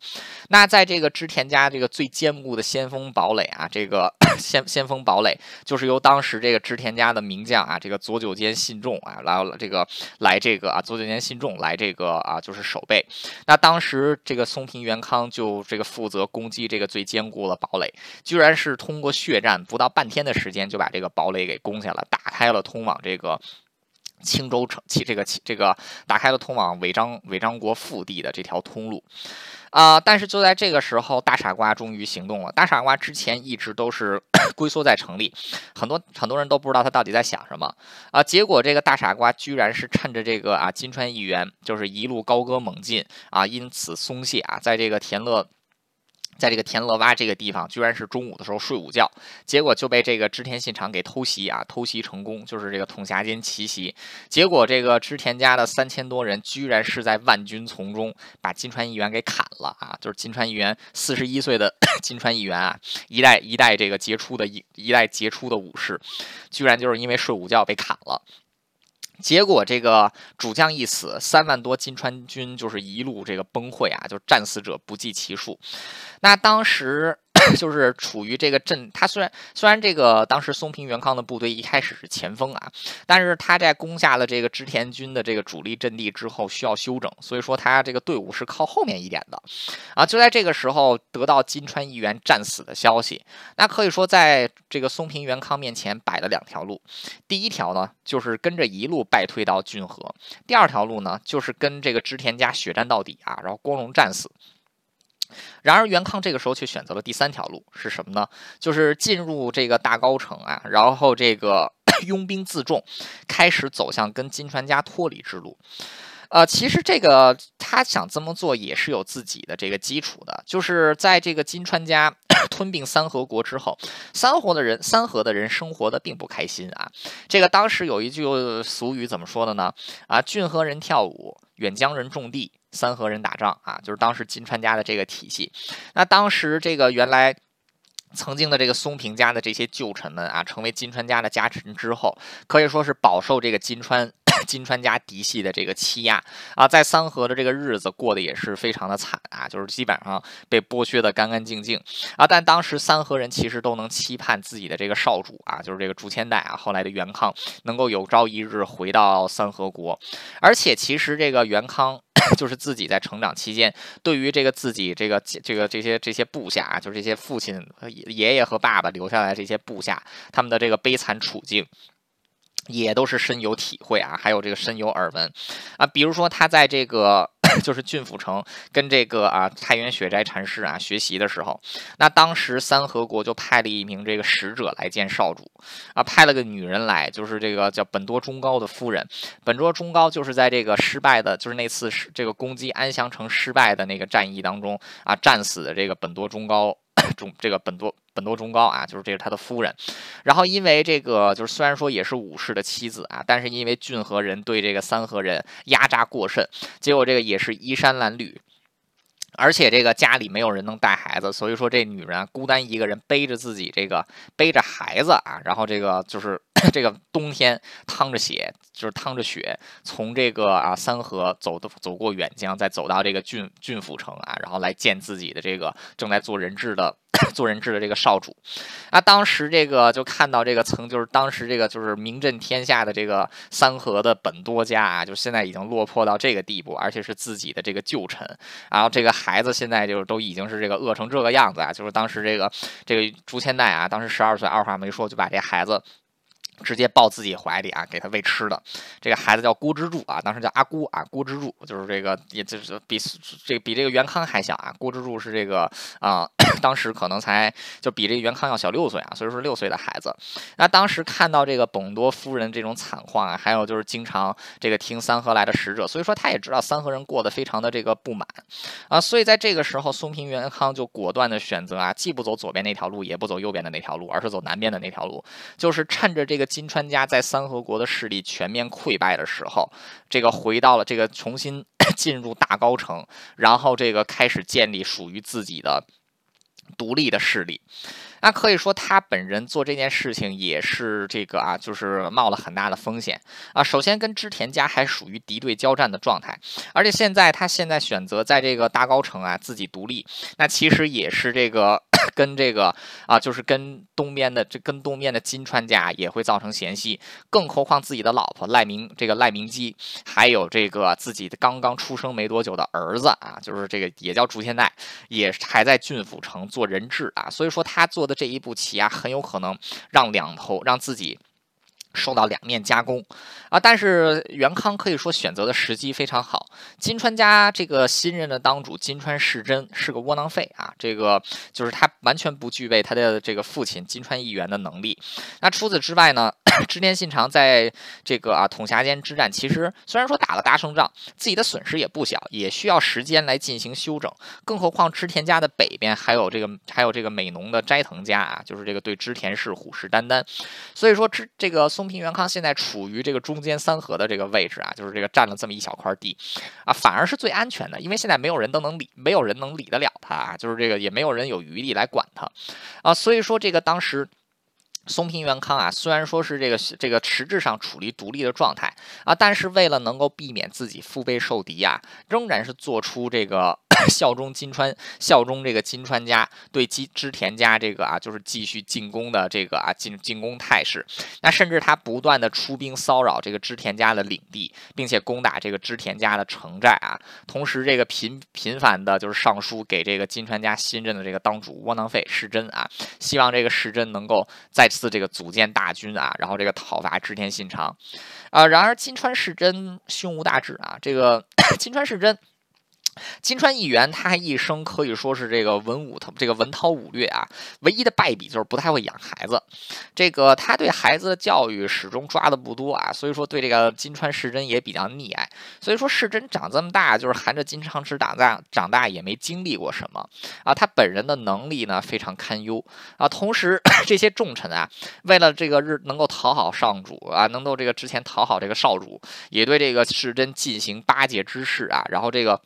那在这个织田家这个最坚固的先锋堡垒啊，这个 先先锋堡垒就是由当时这个织田家的名将啊，这个佐久间信重啊，来这个来这个啊佐久间信重来这个啊就是守备。那当时这个松平元康就这个负责攻击这个最坚固的堡垒，居然。但是通过血战，不到半天的时间就把这个堡垒给攻下了，打开了通往这个青州城，其这个这个打开了通往尾张尾张国腹地的这条通路啊！但是就在这个时候，大傻瓜终于行动了。大傻瓜之前一直都是龟缩在城里，很多很多人都不知道他到底在想什么啊！结果这个大傻瓜居然是趁着这个啊金川议员就是一路高歌猛进啊，因此松懈啊，在这个田乐。在这个田乐洼这个地方，居然是中午的时候睡午觉，结果就被这个织田信长给偷袭啊！偷袭成功，就是这个统辖间奇袭。结果这个织田家的三千多人，居然是在万军丛中把金川议员给砍了啊！就是金川议员四十一岁的 金川议员啊，一代一代这个杰出的一一代杰出的武士，居然就是因为睡午觉被砍了。结果这个主将一死，三万多金川军就是一路这个崩溃啊，就战死者不计其数。那当时。就是处于这个阵，他虽然虽然这个当时松平元康的部队一开始是前锋啊，但是他在攻下了这个织田军的这个主力阵地之后需要休整，所以说他这个队伍是靠后面一点的啊。就在这个时候得到金川议员战死的消息，那可以说在这个松平元康面前摆了两条路，第一条呢就是跟着一路败退到骏河，第二条路呢就是跟这个织田家血战到底啊，然后光荣战死。然而，元康这个时候却选择了第三条路，是什么呢？就是进入这个大高城啊，然后这个 拥兵自重，开始走向跟金川家脱离之路。呃，其实这个他想这么做也是有自己的这个基础的，就是在这个金川家 吞并三河国之后，三河的人三河的人生活的并不开心啊。这个当时有一句俗语怎么说的呢？啊，郡河人跳舞，远江人种地。三河人打仗啊，就是当时金川家的这个体系。那当时这个原来曾经的这个松平家的这些旧臣们啊，成为金川家的家臣之后，可以说是饱受这个金川 金川家嫡系的这个欺压啊，在三河的这个日子过得也是非常的惨啊，就是基本上被剥削的干干净净啊。但当时三河人其实都能期盼自己的这个少主啊，就是这个竹千代啊，后来的元康能够有朝一日回到三河国，而且其实这个元康。就是自己在成长期间，对于这个自己这个这个这些这些部下啊，就是这些父亲、爷爷和爸爸留下来这些部下，他们的这个悲惨处境。也都是深有体会啊，还有这个深有耳闻啊。比如说他在这个 就是郡府城跟这个啊太原雪斋禅师啊学习的时候，那当时三河国就派了一名这个使者来见少主啊，派了个女人来，就是这个叫本多忠高的夫人。本多忠高就是在这个失败的，就是那次这个攻击安乡城失败的那个战役当中啊战死的这个本多忠高中这个本多。本多忠高啊，就是这是他的夫人，然后因为这个就是虽然说也是武士的妻子啊，但是因为骏河人对这个三河人压榨过甚，结果这个也是衣衫褴褛。而且这个家里没有人能带孩子，所以说这女人孤单一个人背着自己这个背着孩子啊，然后这个就是 这个冬天淌着血，就是淌着血，从这个啊三河走的走过远江，再走到这个郡郡府城啊，然后来见自己的这个正在做人质的做人质的这个少主。啊，当时这个就看到这个曾就是当时这个就是名震天下的这个三河的本多家啊，就现在已经落魄到这个地步，而且是自己的这个旧臣，然后这个。孩子现在就是都已经是这个饿成这个样子啊！就是当时这个这个朱千代啊，当时十二岁，二话没说就把这孩子。直接抱自己怀里啊，给他喂吃的。这个孩子叫郭之助啊，当时叫阿孤啊，郭之助就是这个，也就是比这个比这个元康还小啊。郭之助是这个啊，当时可能才就比这个元康要小六岁啊，所以说六岁的孩子。那当时看到这个本多夫人这种惨况啊，还有就是经常这个听三河来的使者，所以说他也知道三河人过得非常的这个不满啊，所以在这个时候，松平元康就果断的选择啊，既不走左边那条路，也不走右边的那条路，而是走南边的那条路，就是趁着这个。金川家在三河国的势力全面溃败的时候，这个回到了这个重新 进入大高城，然后这个开始建立属于自己的独立的势力。那可以说，他本人做这件事情也是这个啊，就是冒了很大的风险啊。首先，跟织田家还属于敌对交战的状态，而且现在他现在选择在这个大高城啊自己独立，那其实也是这个。跟这个啊，就是跟东边的这跟东边的金川家也会造成嫌隙，更何况自己的老婆赖明这个赖明基，还有这个自己的刚刚出生没多久的儿子啊，就是这个也叫竹千代，也还在郡府城做人质啊，所以说他做的这一步棋啊，很有可能让两头让自己。受到两面夹攻啊！但是元康可以说选择的时机非常好。金川家这个新任的当主金川世真是个窝囊废啊，这个就是他完全不具备他的这个父亲金川议员的能力。那除此之外呢，织田信长在这个啊统辖间之战，其实虽然说打了大胜仗，自己的损失也不小，也需要时间来进行休整。更何况织田家的北边还有这个还有这个美浓的斋藤家啊，就是这个对织田氏虎视眈眈。所以说织这个。松平元康现在处于这个中间三河的这个位置啊，就是这个占了这么一小块地啊，反而是最安全的，因为现在没有人都能理，没有人能理得了他啊，就是这个也没有人有余力来管他啊，所以说这个当时。松平元康啊，虽然说是这个这个实质上处于独立的状态啊，但是为了能够避免自己腹背受敌啊，仍然是做出这个 效忠金川、效忠这个金川家对织织田家这个啊，就是继续进攻的这个啊进进攻态势。那甚至他不断的出兵骚扰这个织田家的领地，并且攻打这个织田家的城寨啊，同时这个频频繁的就是上书给这个金川家新任的这个当主窝囊废世真啊，希望这个世真能够再自这个组建大军啊，然后这个讨伐织田信长，啊，然而金川世真胸无大志啊，这个 金川世真。金川议员，他一生可以说是这个文武这个文韬武略啊，唯一的败笔就是不太会养孩子。这个他对孩子的教育始终抓的不多啊，所以说对这个金川世真也比较溺爱。所以说世真长这么大，就是含着金汤匙长大，长大也没经历过什么啊。他本人的能力呢非常堪忧啊。同时 这些重臣啊，为了这个日能够讨好上主啊，能够这个之前讨好这个少主，也对这个世真进行巴结之事啊，然后这个。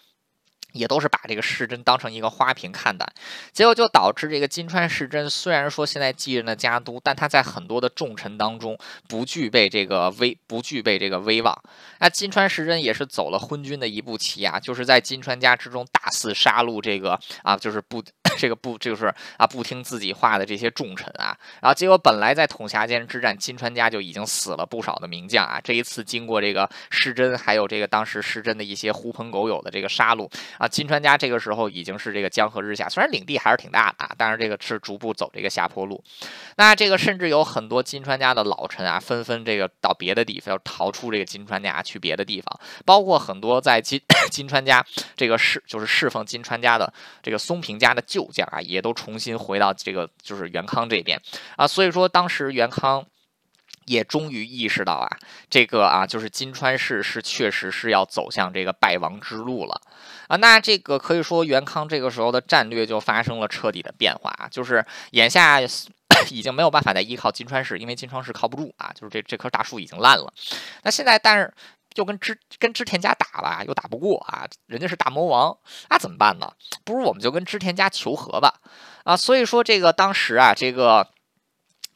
也都是把这个世珍当成一个花瓶看待，结果就导致这个金川世珍虽然说现在继任了家督，但他在很多的重臣当中不具备这个威，不具备这个威望。那金川世珍也是走了昏君的一步棋啊，就是在金川家之中大肆杀戮这个啊，就是不。这个不就是啊不听自己话的这些重臣啊，然后结果本来在统辖间之战，金川家就已经死了不少的名将啊。这一次经过这个失真，还有这个当时失真的一些狐朋狗友的这个杀戮啊，金川家这个时候已经是这个江河日下，虽然领地还是挺大的啊，但是这个是逐步走这个下坡路。那这个甚至有很多金川家的老臣啊，纷纷这个到别的地方要逃出这个金川家去别的地方，包括很多在金 金川家这个侍就是侍奉金川家的这个松平家的旧。将啊，也都重新回到这个就是元康这边啊，所以说当时元康也终于意识到啊，这个啊就是金川氏是确实是要走向这个败亡之路了啊。那这个可以说元康这个时候的战略就发生了彻底的变化啊，就是眼下 已经没有办法再依靠金川氏，因为金川氏靠不住啊，就是这这棵大树已经烂了。那现在但是。就跟织跟织田家打吧，又打不过啊，人家是大魔王，那怎么办呢？不如我们就跟织田家求和吧，啊，所以说这个当时啊，这个。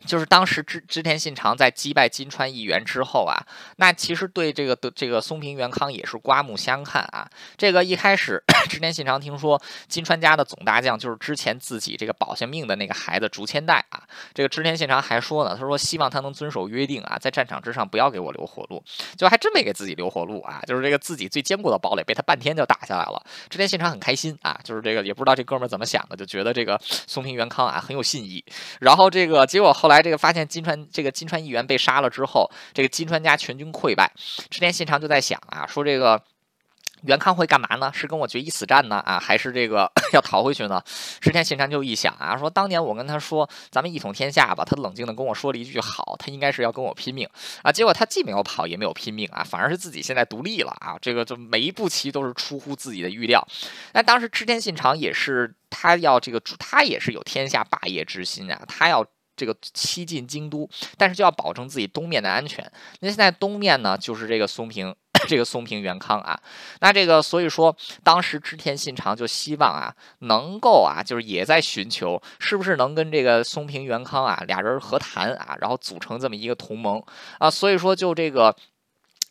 就是当时织织田信长在击败金川议员之后啊，那其实对这个的这个松平元康也是刮目相看啊。这个一开始 织田信长听说金川家的总大将就是之前自己这个保下命的那个孩子竹千代啊，这个织田信长还说呢，他说希望他能遵守约定啊，在战场之上不要给我留活路，就还真没给自己留活路啊，就是这个自己最坚固的堡垒被他半天就打下来了。织田信长很开心啊，就是这个也不知道这哥们怎么想的，就觉得这个松平元康啊很有信义，然后这个结果后。来来这个发现金川这个金川议员被杀了之后，这个金川家全军溃败，织田信长就在想啊，说这个元康会干嘛呢？是跟我决一死战呢？啊，还是这个 要逃回去呢？织田信长就一想啊，说当年我跟他说咱们一统天下吧，他冷静的跟我说了一句好，他应该是要跟我拼命啊。结果他既没有跑，也没有拼命啊，反而是自己现在独立了啊。这个就每一步棋都是出乎自己的预料。那当时织田信长也是他要这个，他也是有天下霸业之心啊，他要。这个西进京都，但是就要保证自己东面的安全。那现在东面呢，就是这个松平，这个松平元康啊。那这个所以说，当时织田信长就希望啊，能够啊，就是也在寻求，是不是能跟这个松平元康啊俩人和谈啊，然后组成这么一个同盟啊。所以说，就这个。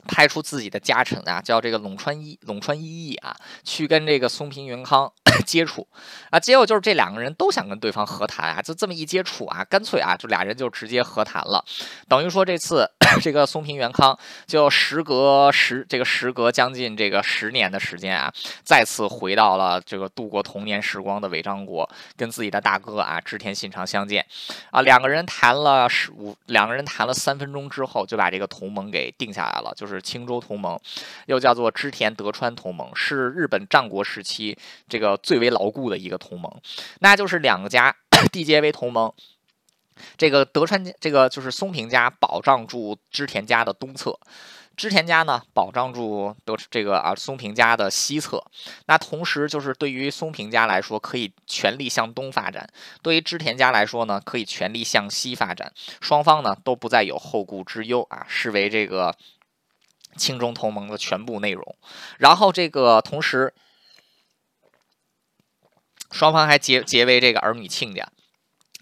派出自己的家臣啊，叫这个陇川一陇川一义啊，去跟这个松平元康 接触啊。结果就是这两个人都想跟对方和谈啊，就这么一接触啊，干脆啊，就俩人就直接和谈了。等于说这次 这个松平元康就时隔十这个时隔将近这个十年的时间啊，再次回到了这个度过童年时光的尾张国，跟自己的大哥啊织田信长相见啊。两个人谈了十五，两个人谈了三分钟之后，就把这个同盟给定下来了，就是。青州同盟，又叫做织田德川同盟，是日本战国时期这个最为牢固的一个同盟。那就是两个家 缔结为同盟，这个德川这个就是松平家保障住织田家的东侧，织田家呢保障住德这个啊松平家的西侧。那同时就是对于松平家来说，可以全力向东发展；对于织田家来说呢，可以全力向西发展。双方呢都不再有后顾之忧啊，视为这个。清中同盟的全部内容，然后这个同时，双方还结结为这个儿女亲家，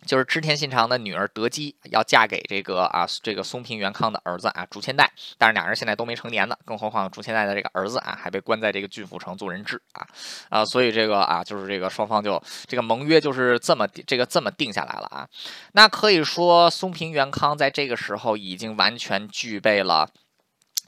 就是织田信长的女儿德姬要嫁给这个啊这个松平元康的儿子啊竹千代，但是两人现在都没成年呢，更何况竹千代的这个儿子啊还被关在这个郡府城做人质啊啊，所以这个啊就是这个双方就这个盟约就是这么这个这么定下来了啊，那可以说松平元康在这个时候已经完全具备了。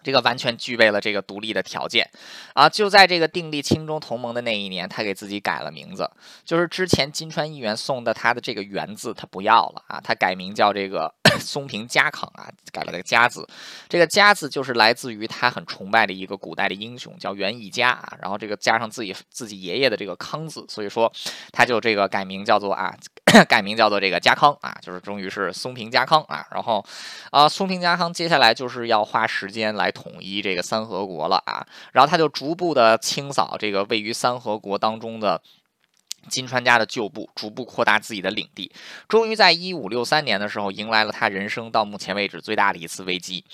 这个完全具备了这个独立的条件，啊，就在这个订立清中同盟的那一年，他给自己改了名字，就是之前金川议员送的他的这个元字，他不要了啊，他改名叫这个 松平家康啊，改了个家字，这个家字就是来自于他很崇拜的一个古代的英雄，叫源义家啊，然后这个加上自己自己爷爷的这个康字，所以说他就这个改名叫做啊。改名叫做这个家康啊，就是终于是松平家康啊，然后啊，松平家康接下来就是要花时间来统一这个三河国了啊，然后他就逐步的清扫这个位于三河国当中的金川家的旧部，逐步扩大自己的领地，终于在一五六三年的时候迎来了他人生到目前为止最大的一次危机。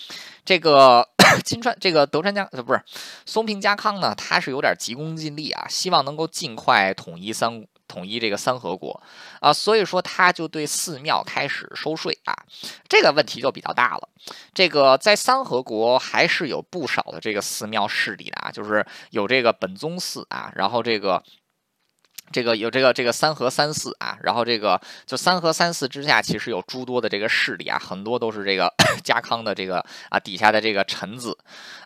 这个 金川这个德川家呃不是松平家康呢，他是有点急功近利啊，希望能够尽快统一三统一这个三河国啊，所以说他就对寺庙开始收税啊，这个问题就比较大了。这个在三河国还是有不少的这个寺庙势力的啊，就是有这个本宗寺啊，然后这个。这个有这个这个三河三寺啊，然后这个就三河三寺之下，其实有诸多的这个势力啊，很多都是这个 家康的这个啊底下的这个臣子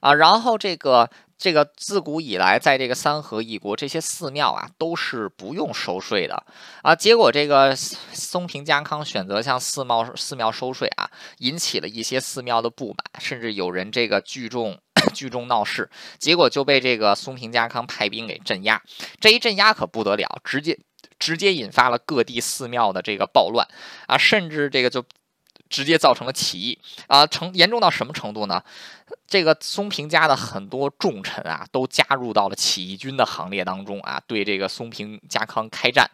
啊，然后这个这个自古以来，在这个三河一国，这些寺庙啊都是不用收税的啊，结果这个松平家康选择向寺庙寺庙收税啊，引起了一些寺庙的不满，甚至有人这个聚众。聚众闹事，结果就被这个松平家康派兵给镇压。这一镇压可不得了，直接直接引发了各地寺庙的这个暴乱啊，甚至这个就直接造成了起义啊，成严重到什么程度呢？这个松平家的很多重臣啊，都加入到了起义军的行列当中啊，对这个松平家康开战。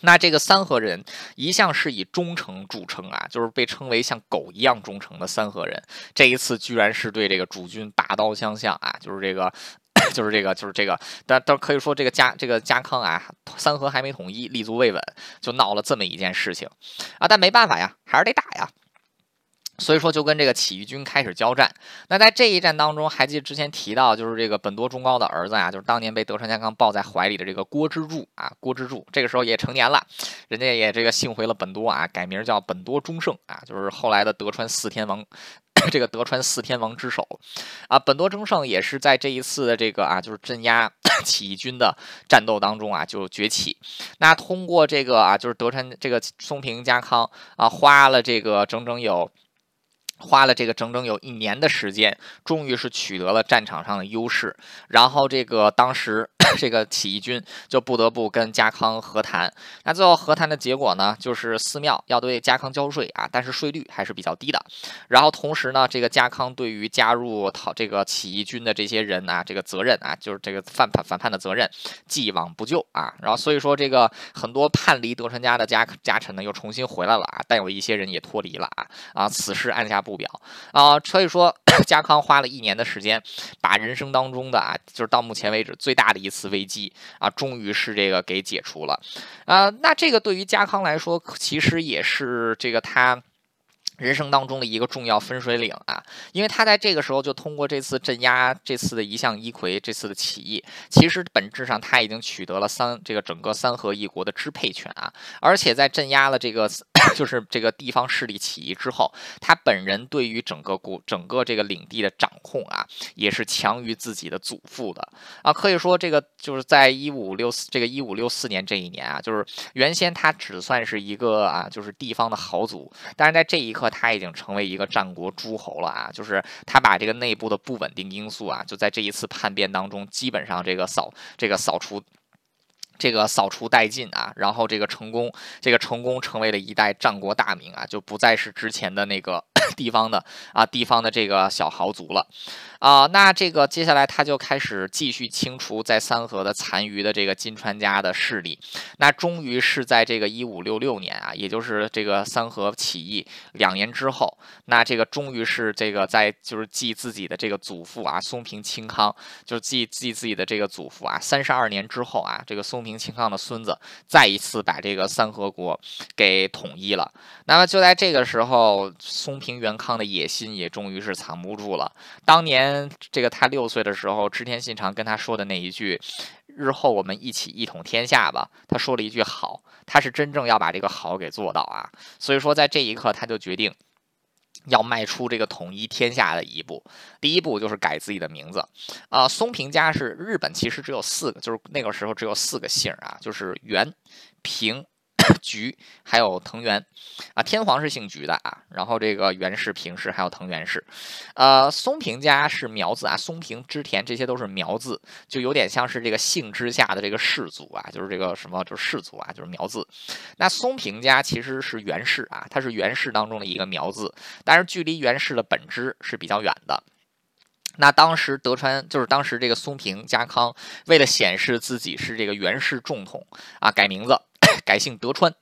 那这个三河人一向是以忠诚著称啊，就是被称为像狗一样忠诚的三河人。这一次居然是对这个主君拔刀相向啊，就是这个，就是这个，就是这个。但但可以说这个家这个家康啊，三河还没统一，立足未稳，就闹了这么一件事情啊。但没办法呀，还是得打呀。所以说，就跟这个起义军开始交战。那在这一战当中，还记得之前提到，就是这个本多忠高的儿子啊，就是当年被德川家康抱在怀里的这个郭之柱啊，郭之柱这个时候也成年了，人家也这个幸回了本多啊，改名叫本多忠胜啊，就是后来的德川四天王，这个德川四天王之首啊。本多忠胜也是在这一次的这个啊，就是镇压 起义军的战斗当中啊，就崛起。那通过这个啊，就是德川这个松平家康啊，花了这个整整有。花了这个整整有一年的时间，终于是取得了战场上的优势。然后这个当时 这个起义军就不得不跟家康和谈。那最后和谈的结果呢，就是寺庙要对家康交税啊，但是税率还是比较低的。然后同时呢，这个家康对于加入讨这个起义军的这些人啊，这个责任啊，就是这个反叛反叛的责任，既往不咎啊。然后所以说这个很多叛离德川家的家家臣呢，又重新回来了啊，但有一些人也脱离了啊啊，此事按下。不表啊，所以说家康花了一年的时间，把人生当中的啊，就是到目前为止最大的一次危机啊，终于是这个给解除了啊。那这个对于家康来说，其实也是这个他。人生当中的一个重要分水岭啊，因为他在这个时候就通过这次镇压这次的一向一揆这次的起义，其实本质上他已经取得了三这个整个三河一国的支配权啊，而且在镇压了这个就是这个地方势力起义之后，他本人对于整个国整个这个领地的掌控啊，也是强于自己的祖父的啊，可以说这个就是在一五六四这个一五六四年这一年啊，就是原先他只算是一个啊就是地方的豪族，但是在这一刻。他已经成为一个战国诸侯了啊！就是他把这个内部的不稳定因素啊，就在这一次叛变当中，基本上这个扫这个扫除，这个扫除殆尽啊！然后这个成功，这个成功成为了一代战国大名啊，就不再是之前的那个 地方的啊地方的这个小豪族了。啊，那这个接下来他就开始继续清除在三河的残余的这个金川家的势力。那终于是在这个一五六六年啊，也就是这个三河起义两年之后，那这个终于是这个在就是继自己的这个祖父啊松平清康，就是继继自己的这个祖父啊三十二年之后啊，这个松平清康的孙子再一次把这个三河国给统一了。那么就在这个时候，松平元康的野心也终于是藏不住了。当年。这个他六岁的时候，织田信长跟他说的那一句“日后我们一起一统天下吧”，他说了一句“好”，他是真正要把这个“好”给做到啊。所以说，在这一刻，他就决定要迈出这个统一天下的一步。第一步就是改自己的名字啊。松平家是日本，其实只有四个，就是那个时候只有四个姓啊，就是源、平。菊还有藤原啊，天皇是姓菊的啊，然后这个源氏、平氏还有藤原氏，呃，松平家是苗字啊，松平、织田这些都是苗字，就有点像是这个姓之下的这个氏族啊，就是这个什么就是氏族啊，就是苗字。那松平家其实是源氏啊，它是源氏当中的一个苗字，但是距离源氏的本支是比较远的。那当时德川就是当时这个松平家康为了显示自己是这个源氏重统啊，改名字。改姓德川。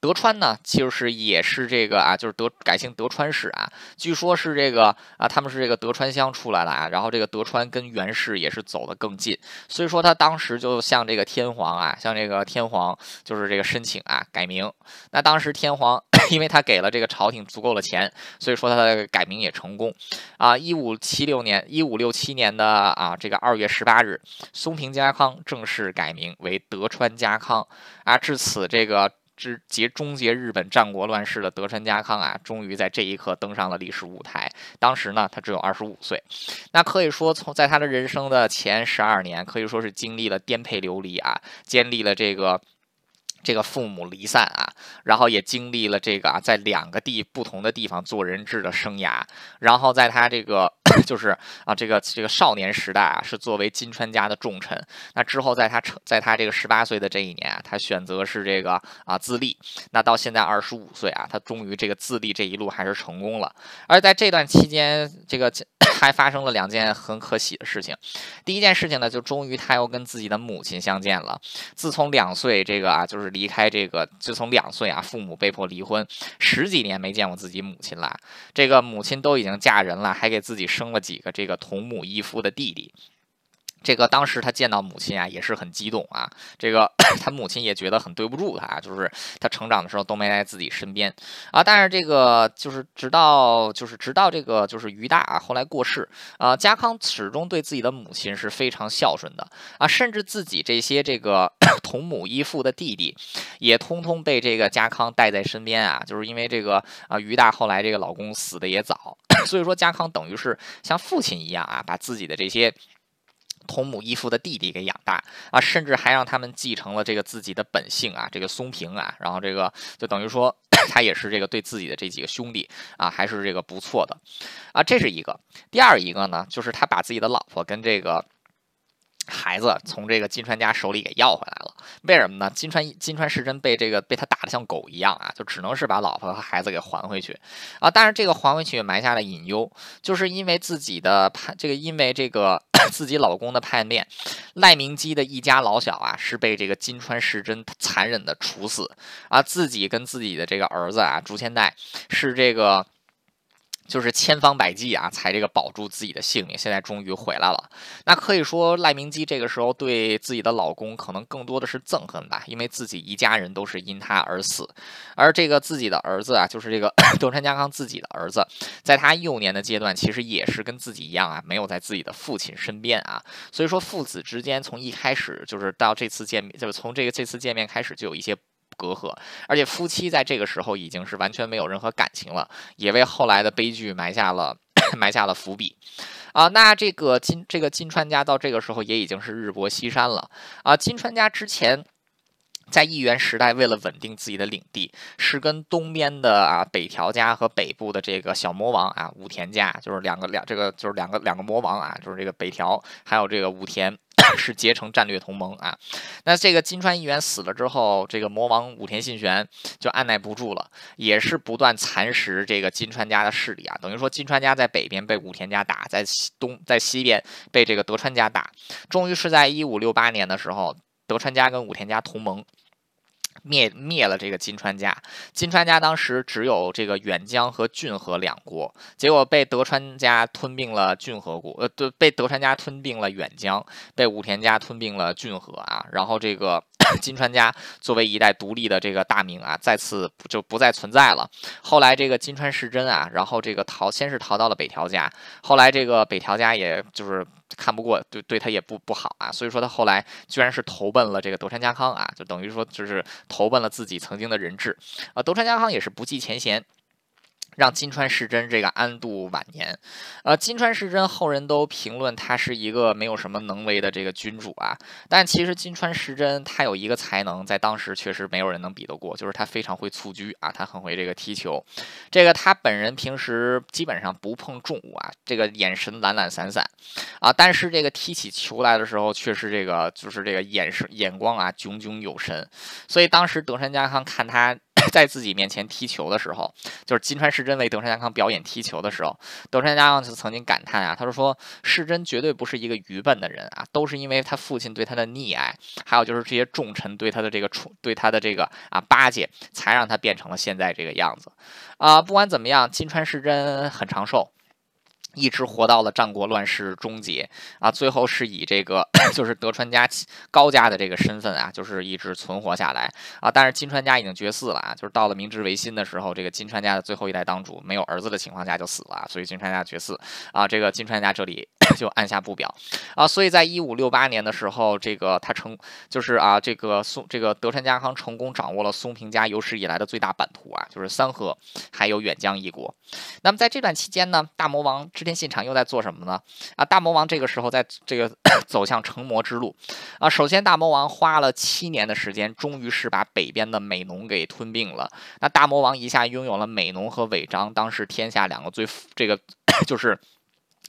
德川呢，就是也是这个啊，就是德改姓德川氏啊。据说是这个啊，他们是这个德川乡出来的啊。然后这个德川跟源氏也是走得更近，所以说他当时就向这个天皇啊，向这个天皇就是这个申请啊改名。那当时天皇因为他给了这个朝廷足够的钱，所以说他的改名也成功啊。一五七六年，一五六七年的啊这个二月十八日，松平家康正式改名为德川家康啊。至此这个。之结终结日本战国乱世的德川家康啊，终于在这一刻登上了历史舞台。当时呢，他只有二十五岁。那可以说，从在他的人生的前十二年，可以说是经历了颠沛流离啊，经历了这个。这个父母离散啊，然后也经历了这个啊，在两个地不同的地方做人质的生涯，然后在他这个 就是啊，这个这个少年时代啊，是作为金川家的重臣。那之后，在他成在他这个十八岁的这一年啊，他选择是这个啊自立。那到现在二十五岁啊，他终于这个自立这一路还是成功了。而在这段期间，这个。还发生了两件很可喜的事情。第一件事情呢，就终于他又跟自己的母亲相见了。自从两岁，这个啊，就是离开这个，自从两岁啊，父母被迫离婚，十几年没见过自己母亲了。这个母亲都已经嫁人了，还给自己生了几个这个同母异父的弟弟。这个当时他见到母亲啊，也是很激动啊。这个 他母亲也觉得很对不住他，就是他成长的时候都没在自己身边啊。但是这个就是直到就是直到这个就是于大啊后来过世啊，家康始终对自己的母亲是非常孝顺的啊，甚至自己这些这个 同母异父的弟弟也通通被这个家康带在身边啊。就是因为这个啊，于大后来这个老公死的也早，所以说家康等于是像父亲一样啊，把自己的这些。同母异父的弟弟给养大啊，甚至还让他们继承了这个自己的本性啊，这个松平啊，然后这个就等于说 他也是这个对自己的这几个兄弟啊，还是这个不错的啊，这是一个。第二一个呢，就是他把自己的老婆跟这个。孩子从这个金川家手里给要回来了，为什么呢？金川金川世真被这个被他打得像狗一样啊，就只能是把老婆和孩子给还回去啊。但是这个还回去埋下了隐忧，就是因为自己的叛这个因为这个 自己老公的叛变，赖明基的一家老小啊是被这个金川世真残忍的处死啊，自己跟自己的这个儿子啊竹千代是这个。就是千方百计啊，才这个保住自己的性命。现在终于回来了。那可以说赖明基这个时候对自己的老公可能更多的是憎恨吧，因为自己一家人都是因他而死。而这个自己的儿子啊，就是这个 德川家康自己的儿子，在他幼年的阶段，其实也是跟自己一样啊，没有在自己的父亲身边啊。所以说父子之间从一开始就是到这次见面，就是从这个这次见面开始就有一些。隔阂，而且夫妻在这个时候已经是完全没有任何感情了，也为后来的悲剧埋下了 埋下了伏笔啊。那这个金这个金川家到这个时候也已经是日薄西山了啊。金川家之前在义元时代，为了稳定自己的领地，是跟东边的啊北条家和北部的这个小魔王啊武田家，就是两个两这个就是两个两个魔王啊，就是这个北条还有这个武田。是结成战略同盟啊，那这个金川议员死了之后，这个魔王武田信玄就按耐不住了，也是不断蚕食这个金川家的势力啊。等于说金川家在北边被武田家打，在西东在西边被这个德川家打，终于是在一五六八年的时候，德川家跟武田家同盟。灭灭了这个金川家，金川家当时只有这个远江和骏河两国，结果被德川家吞并了骏河国，呃，对，被德川家吞并了远江，被武田家吞并了骏河啊，然后这个。金川家作为一代独立的这个大名啊，再次就不再存在了。后来这个金川世真啊，然后这个逃，先是逃到了北条家，后来这个北条家也就是看不过，对对他也不不好啊，所以说他后来居然是投奔了这个德川家康啊，就等于说就是投奔了自己曾经的人质啊。德川家康也是不计前嫌。让金川世真这个安度晚年，呃，金川世真后人都评论他是一个没有什么能为的这个君主啊，但其实金川世真他有一个才能，在当时确实没有人能比得过，就是他非常会蹴鞠啊，他很会这个踢球，这个他本人平时基本上不碰重物啊，这个眼神懒懒散散啊，但是这个踢起球来的时候，却是这个就是这个眼神眼光啊炯炯有神，所以当时德川家康看他。在自己面前踢球的时候，就是金川世真为德川家康表演踢球的时候，德川家康就曾经感叹啊，他说说世真绝对不是一个愚笨的人啊，都是因为他父亲对他的溺爱，还有就是这些重臣对他的这个宠，对他的这个啊巴结，才让他变成了现在这个样子啊。不管怎么样，金川世真很长寿。一直活到了战国乱世终结啊，最后是以这个 就是德川家高家的这个身份啊，就是一直存活下来啊。但是金川家已经绝嗣了啊，就是到了明治维新的时候，这个金川家的最后一代当主没有儿子的情况下就死了，所以金川家绝嗣啊。这个金川家这里就按下不表啊。所以在一五六八年的时候，这个他成就是啊，这个松这个德川家康成功掌握了松平家有史以来的最大版图啊，就是三河还有远江一国。那么在这段期间呢，大魔王。织田信长又在做什么呢？啊，大魔王这个时候在这个 走向成魔之路啊。首先，大魔王花了七年的时间，终于是把北边的美浓给吞并了。那大魔王一下拥有了美浓和尾张，当时天下两个最这个 就是。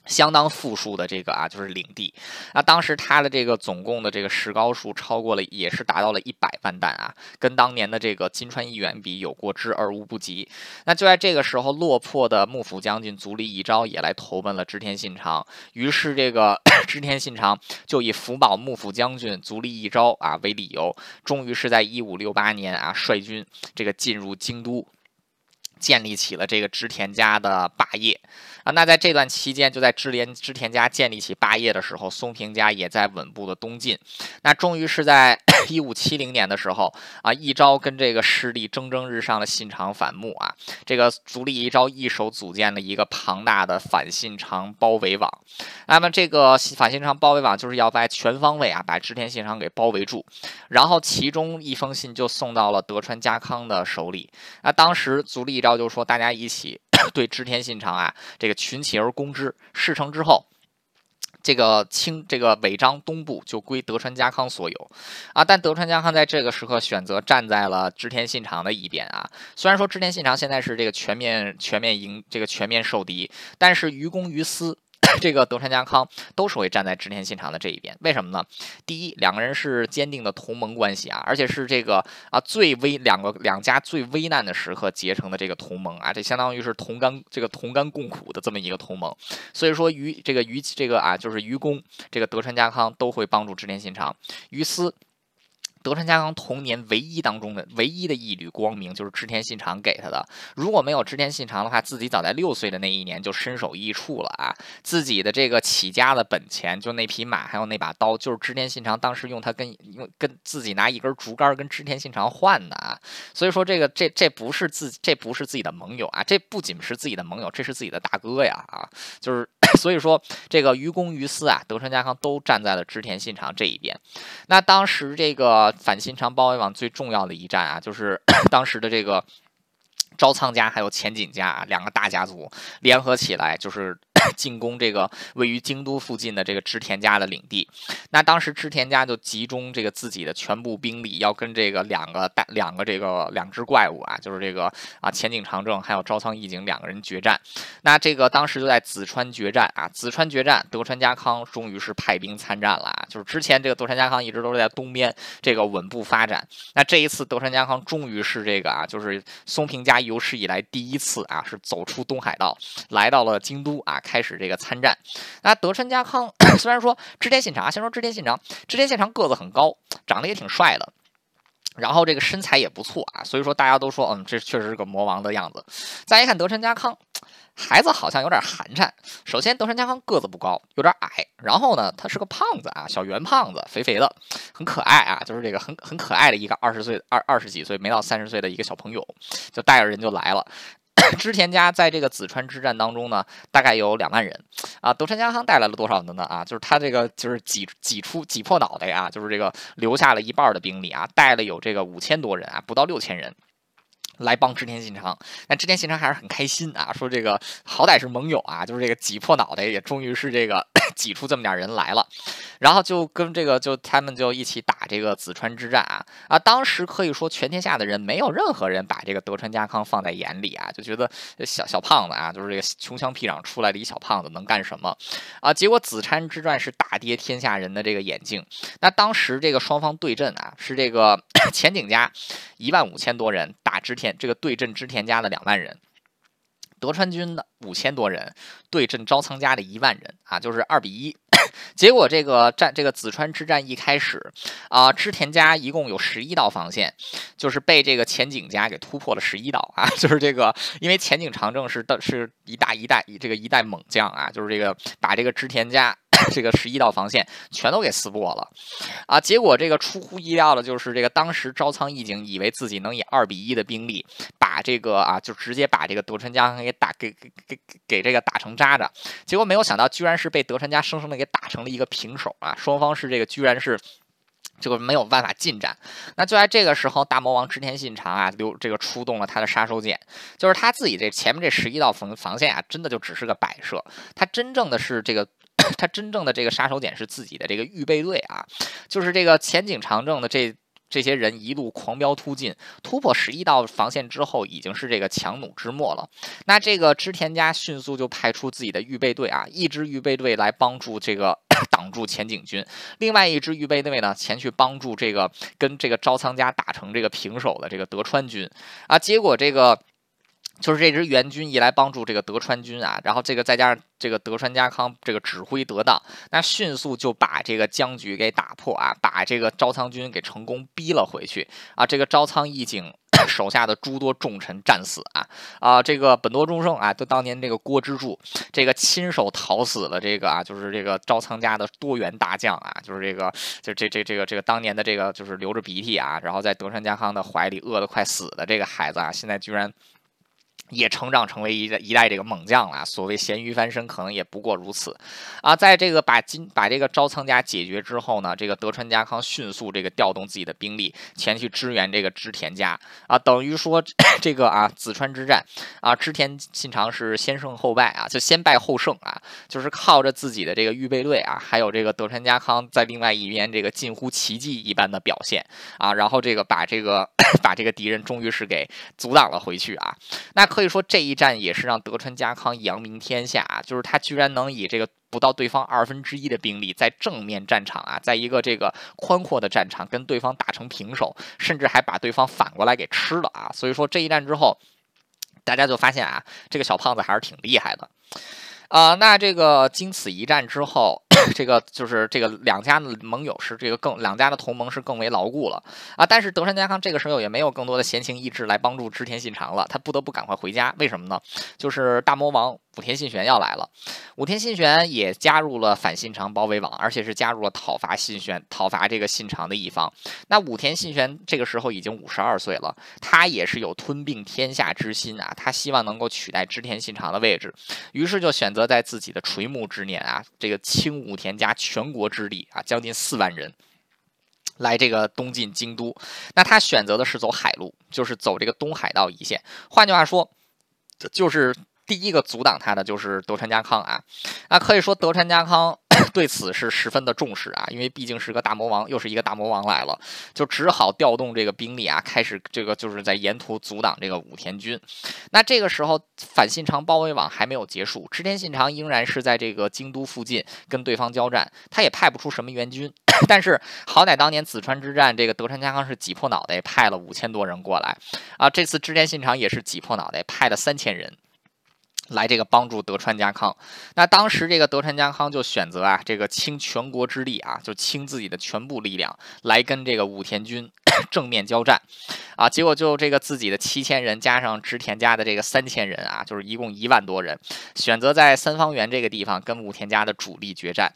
相当富庶的这个啊，就是领地。那当时他的这个总共的这个石膏数超过了，也是达到了一百万担啊，跟当年的这个金川义元比有过之而无不及。那就在这个时候，落魄的幕府将军足利义昭也来投奔了织田信长。于是这个 织田信长就以福保幕府将军足利义昭啊为理由，终于是在一五六八年啊率军这个进入京都。建立起了这个织田家的霸业啊，那在这段期间，就在织田织田家建立起霸业的时候，松平家也在稳步的东进。那终于是在 一五七零年的时候啊，一朝跟这个势力蒸蒸日上的信长反目啊，这个足利一朝一手组建了一个庞大的反信长包围网。那么这个反信长包围网就是要在全方位啊把织田信长给包围住，然后其中一封信就送到了德川家康的手里。那当时足利一朝。就是说大家一起 对织田信长啊，这个群起而攻之。事成之后，这个清这个尾张东部就归德川家康所有啊。但德川家康在这个时刻选择站在了织田信长的一边啊。虽然说织田信长现在是这个全面全面赢这个全面受敌，但是于公于私。这个德川家康都是会站在织田信长的这一边，为什么呢？第一，两个人是坚定的同盟关系啊，而且是这个啊最危两个两家最危难的时刻结成的这个同盟啊，这相当于是同甘这个同甘共苦的这么一个同盟。所以说于这个于这个啊就是于公这个德川家康都会帮助织田信长，于私。德川家康童年唯一当中的唯一的一缕光明，就是织田信长给他的。如果没有织田信长的话，自己早在六岁的那一年就身首异处了啊！自己的这个起家的本钱，就那匹马，还有那把刀，就是织田信长当时用他跟用跟自己拿一根竹竿跟织田信长换的啊！所以说这个这这不是自这不是自己的盟友啊，这不仅是自己的盟友，这是自己的大哥呀啊！就是 所以说这个于公于私啊，德川家康都站在了织田信长这一边。那当时这个。反新昌包围网最重要的一战啊，就是 当时的这个招仓家还有前景家两个大家族联合起来，就是。进攻这个位于京都附近的这个织田家的领地，那当时织田家就集中这个自己的全部兵力，要跟这个两个大两个这个两只怪物啊，就是这个啊前景长政还有朝仓义景两个人决战。那这个当时就在紫川决战啊，紫川决战，德川家康终于是派兵参战了啊。就是之前这个德川家康一直都是在东边这个稳步发展，那这一次德川家康终于是这个啊，就是松平家有史以来第一次啊，是走出东海道，来到了京都啊。开始这个参战，那德川家康 虽然说织田信长，先说织田信长，织田信长个子很高，长得也挺帅的，然后这个身材也不错啊，所以说大家都说，嗯，这确实是个魔王的样子。再一看德川家康，孩子好像有点寒碜。首先，德川家康个子不高，有点矮，然后呢，他是个胖子啊，小圆胖子，肥肥的，很可爱啊，就是这个很很可爱的一个二十岁二二十几岁没到三十岁的一个小朋友，就带着人就来了。织田家在这个紫川之战当中呢，大概有两万人啊。德川家康带来了多少人呢？啊，就是他这个就是挤挤出挤破脑袋啊，就是这个留下了一半的兵力啊，带了有这个五千多人啊，不到六千人。来帮织田信长，但织田信长还是很开心啊，说这个好歹是盟友啊，就是这个挤破脑袋也终于是这个 挤出这么点人来了，然后就跟这个就他们就一起打这个紫川之战啊啊！当时可以说全天下的人没有任何人把这个德川家康放在眼里啊，就觉得小小胖子啊，就是这个穷乡僻壤出来的一小胖子能干什么啊？结果淄川之战是大跌天下人的这个眼镜。那当时这个双方对阵啊，是这个 前景家一万五千多人打织田，这个对阵织田家的两万人。德川军的五千多人对阵朝仓家的一万人啊，就是二比一。结果这个战，这个紫川之战一开始啊，织田家一共有十一道防线，就是被这个前景家给突破了十一道啊。就是这个，因为前景长政是的是一大一代这个一代猛将啊，就是这个把这个织田家。这个十一道防线全都给撕破了，啊！结果这个出乎意料的就是，这个当时招仓义景以为自己能以二比一的兵力把这个啊，就直接把这个德川家给打给给给给这个打成渣渣，结果没有想到，居然是被德川家生生的给打成了一个平手啊！双方是这个居然是这个没有办法进展。那就在这个时候，大魔王织田信长啊，留这个出动了他的杀手锏，就是他自己这前面这十一道防防线啊，真的就只是个摆设，他真正的是这个。他真正的这个杀手锏是自己的这个预备队啊，就是这个前景长政的这这些人一路狂飙突进，突破十一道防线之后，已经是这个强弩之末了。那这个织田家迅速就派出自己的预备队啊，一支预备队来帮助这个 挡住前景军，另外一支预备队呢前去帮助这个跟这个招仓家打成这个平手的这个德川军啊，结果这个。就是这支援军一来帮助这个德川军啊，然后这个再加上这个德川家康这个指挥得当，那迅速就把这个僵局给打破啊，把这个招仓军给成功逼了回去啊。这个招仓义景手下的诸多重臣战死啊啊，这个本多忠胜啊，就当年这个郭之助，这个亲手讨死了这个啊，就是这个招仓家的多员大将啊，就是这个就这这这个这个当年的这个就是流着鼻涕啊，然后在德川家康的怀里饿得快死的这个孩子啊，现在居然。也成长成为一一代这个猛将了。所谓咸鱼翻身，可能也不过如此啊。在这个把金把这个招仓家解决之后呢，这个德川家康迅速这个调动自己的兵力前去支援这个织田家啊，等于说 这个啊淄川之战啊，织田信长是先胜后败啊，就先败后胜啊，就是靠着自己的这个预备队啊，还有这个德川家康在另外一边这个近乎奇迹一般的表现啊，然后这个把这个 把这个敌人终于是给阻挡了回去啊，那可。所以说这一战也是让德川家康扬名天下，就是他居然能以这个不到对方二分之一的兵力，在正面战场啊，在一个这个宽阔的战场跟对方打成平手，甚至还把对方反过来给吃了啊！所以说这一战之后，大家就发现啊，这个小胖子还是挺厉害的。啊，那这个经此一战之后，这个就是这个两家的盟友是这个更两家的同盟是更为牢固了啊。但是德川家康这个时候也没有更多的闲情逸致来帮助织田信长了，他不得不赶快回家。为什么呢？就是大魔王。武田信玄要来了，武田信玄也加入了反信长包围网，而且是加入了讨伐信玄、讨伐这个信长的一方。那武田信玄这个时候已经五十二岁了，他也是有吞并天下之心啊，他希望能够取代织田信长的位置，于是就选择在自己的垂暮之年啊，这个倾武田家全国之力啊，将近四万人来这个东进京都。那他选择的是走海路，就是走这个东海道一线。换句话说，就是。第一个阻挡他的就是德川家康啊，那可以说德川家康 对此是十分的重视啊，因为毕竟是个大魔王，又是一个大魔王来了，就只好调动这个兵力啊，开始这个就是在沿途阻挡这个武田军。那这个时候反信长包围网还没有结束，织田信长仍然是在这个京都附近跟对方交战，他也派不出什么援军，但是好歹当年紫川之战，这个德川家康是挤破脑袋派了五千多人过来啊，这次织田信长也是挤破脑袋派了三千人。来这个帮助德川家康，那当时这个德川家康就选择啊，这个倾全国之力啊，就倾自己的全部力量来跟这个武田军 正面交战，啊，结果就这个自己的七千人加上织田家的这个三千人啊，就是一共一万多人，选择在三方原这个地方跟武田家的主力决战。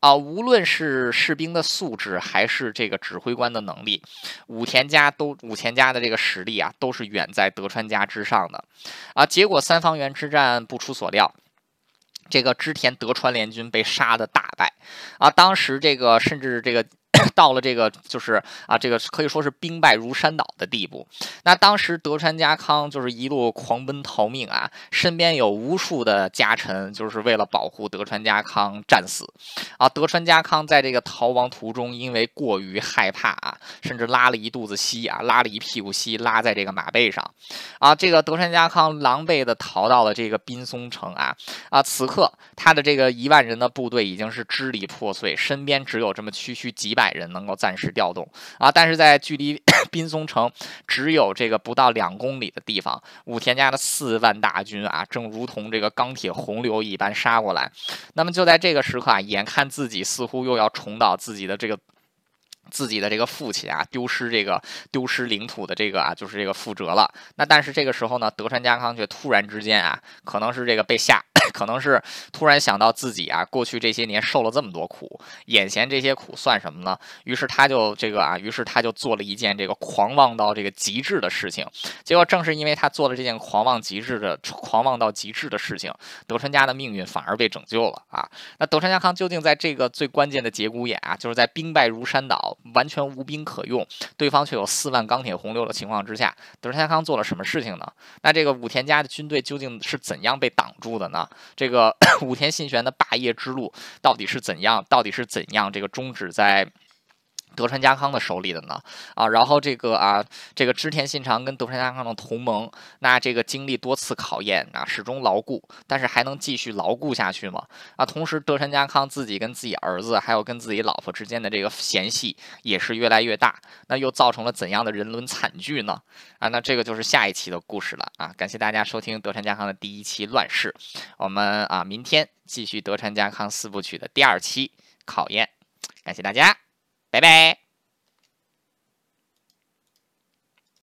啊，无论是士兵的素质，还是这个指挥官的能力，武田家都武田家的这个实力啊，都是远在德川家之上的。啊，结果三方原之战不出所料，这个织田德川联军被杀的大败。啊，当时这个甚至这个。到了这个就是啊，这个可以说是兵败如山倒的地步。那当时德川家康就是一路狂奔逃命啊，身边有无数的家臣，就是为了保护德川家康战死啊。德川家康在这个逃亡途中，因为过于害怕啊，甚至拉了一肚子稀啊，拉了一屁股稀，拉在这个马背上啊。这个德川家康狼狈的逃到了这个滨松城啊啊，此刻他的这个一万人的部队已经是支离破碎，身边只有这么区区几百百人能够暂时调动啊。但是在距离 滨松城只有这个不到两公里的地方，武田家的四万大军啊，正如同这个钢铁洪流一般杀过来。那么就在这个时刻啊，眼看自己似乎又要重蹈自己的这个。自己的这个父亲啊，丢失这个丢失领土的这个啊，就是这个覆辙了。那但是这个时候呢，德川家康却突然之间啊，可能是这个被吓。可能是突然想到自己啊，过去这些年受了这么多苦，眼前这些苦算什么呢？于是他就这个啊，于是他就做了一件这个狂妄到这个极致的事情。结果正是因为他做了这件狂妄极致的狂妄到极致的事情，德川家的命运反而被拯救了啊。那德川家康究竟在这个最关键的节骨眼啊，就是在兵败如山倒、完全无兵可用，对方却有四万钢铁洪流的情况之下，德川家康做了什么事情呢？那这个武田家的军队究竟是怎样被挡住的呢？这个 武田信玄的霸业之路到底是怎样？到底是怎样？这个终止在。德川家康的手里的呢？啊，然后这个啊，这个织田信长跟德川家康的同盟，那这个经历多次考验啊，始终牢固，但是还能继续牢固下去吗？啊，同时德川家康自己跟自己儿子，还有跟自己老婆之间的这个嫌隙也是越来越大，那又造成了怎样的人伦惨剧呢？啊，那这个就是下一期的故事了啊！感谢大家收听德川家康的第一期乱世，我们啊，明天继续德川家康四部曲的第二期考验，感谢大家。拜拜。